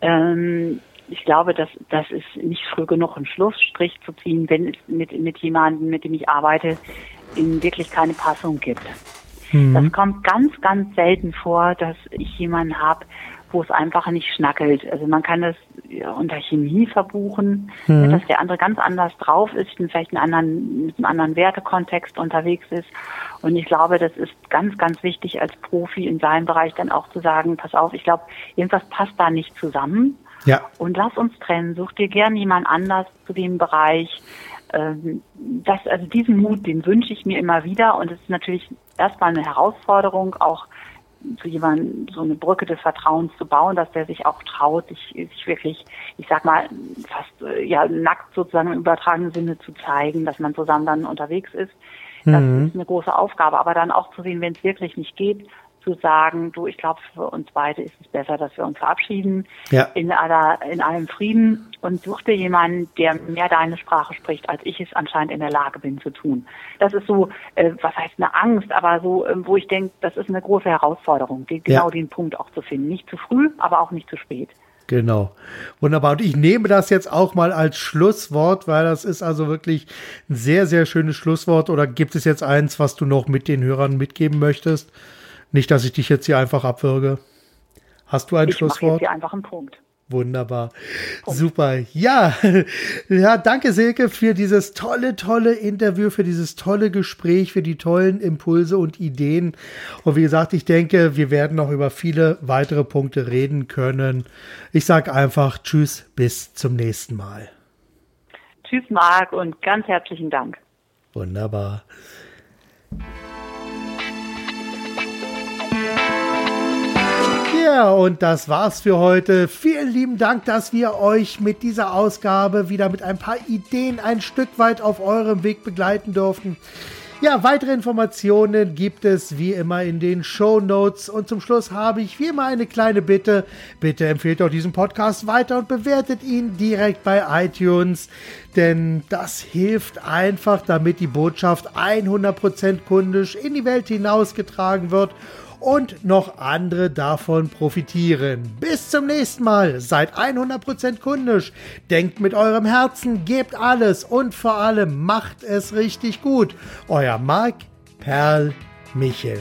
Ähm, ich glaube, dass das ist nicht früh genug, einen Schlussstrich zu ziehen, wenn es mit, mit jemandem, mit dem ich arbeite, in wirklich keine Passung gibt. Das kommt ganz, ganz selten vor, dass ich jemanden habe, wo es einfach nicht schnackelt. Also man kann das unter Chemie verbuchen, dass der andere ganz anders drauf ist, vielleicht einen anderen, mit einem anderen Wertekontext unterwegs ist. Und ich glaube, das ist ganz, ganz wichtig als Profi in seinem Bereich dann auch zu sagen, pass auf, ich glaube, irgendwas passt da nicht zusammen. Ja, Und lass uns trennen. Such dir gern jemand anders zu dem Bereich. Ähm, Das, also diesen Mut, den wünsche ich mir immer wieder. Und es ist natürlich erstmal eine Herausforderung, auch zu jemandem so eine Brücke des Vertrauens zu bauen, dass der sich auch traut, sich, sich wirklich, ich sag mal, fast äh, ja nackt sozusagen im übertragenen Sinne zu zeigen, dass man zusammen dann unterwegs ist. Das ist eine große Aufgabe. Aber dann auch zu sehen, wenn es wirklich nicht geht, zu sagen, du, ich glaube, für uns beide ist es besser, dass wir uns verabschieden Ja. in aller, in allem Frieden und such dir jemanden, der mehr deine Sprache spricht, als ich es anscheinend in der Lage bin zu tun. Das ist so, äh, was heißt eine Angst, aber so, ähm, wo ich denke, das ist eine große Herausforderung, die, genau Ja. den Punkt auch zu finden. Nicht zu früh, aber auch nicht zu spät. Genau. Wunderbar. Und ich nehme das jetzt auch mal als Schlusswort, weil das ist also wirklich ein sehr, sehr schönes Schlusswort. Oder gibt es jetzt eins, was du noch mit den Hörern mitgeben möchtest? Nicht, dass ich dich jetzt hier einfach abwürge. Hast du ein Ich mache jetzt Schlusswort? hier einfach einen Punkt. Wunderbar. Super. Ja. Ja, danke Silke für dieses tolle, tolle Interview, für dieses tolle Gespräch, für die tollen Impulse und Ideen. Und wie gesagt, ich denke, wir werden noch über viele weitere Punkte reden können. Ich sage einfach Tschüss, bis zum nächsten Mal. Tschüss, Marc, und ganz herzlichen Dank. Wunderbar. Ja, und das war's für heute. Vielen lieben Dank, dass wir euch mit dieser Ausgabe wieder mit ein paar Ideen ein Stück weit auf eurem Weg begleiten durften. Ja, weitere Informationen gibt es wie immer in den Show Notes. Und zum Schluss habe ich wie immer eine kleine Bitte. Bitte empfehlt auch diesen Podcast weiter und bewertet ihn direkt bei iTunes. Denn das hilft einfach, damit die Botschaft 100% kundisch in die Welt hinausgetragen wird und noch andere davon profitieren. Bis zum nächsten Mal. Seid 100% kundisch. Denkt mit eurem Herzen, gebt alles und vor allem macht es richtig gut. Euer Marc Perl Michel.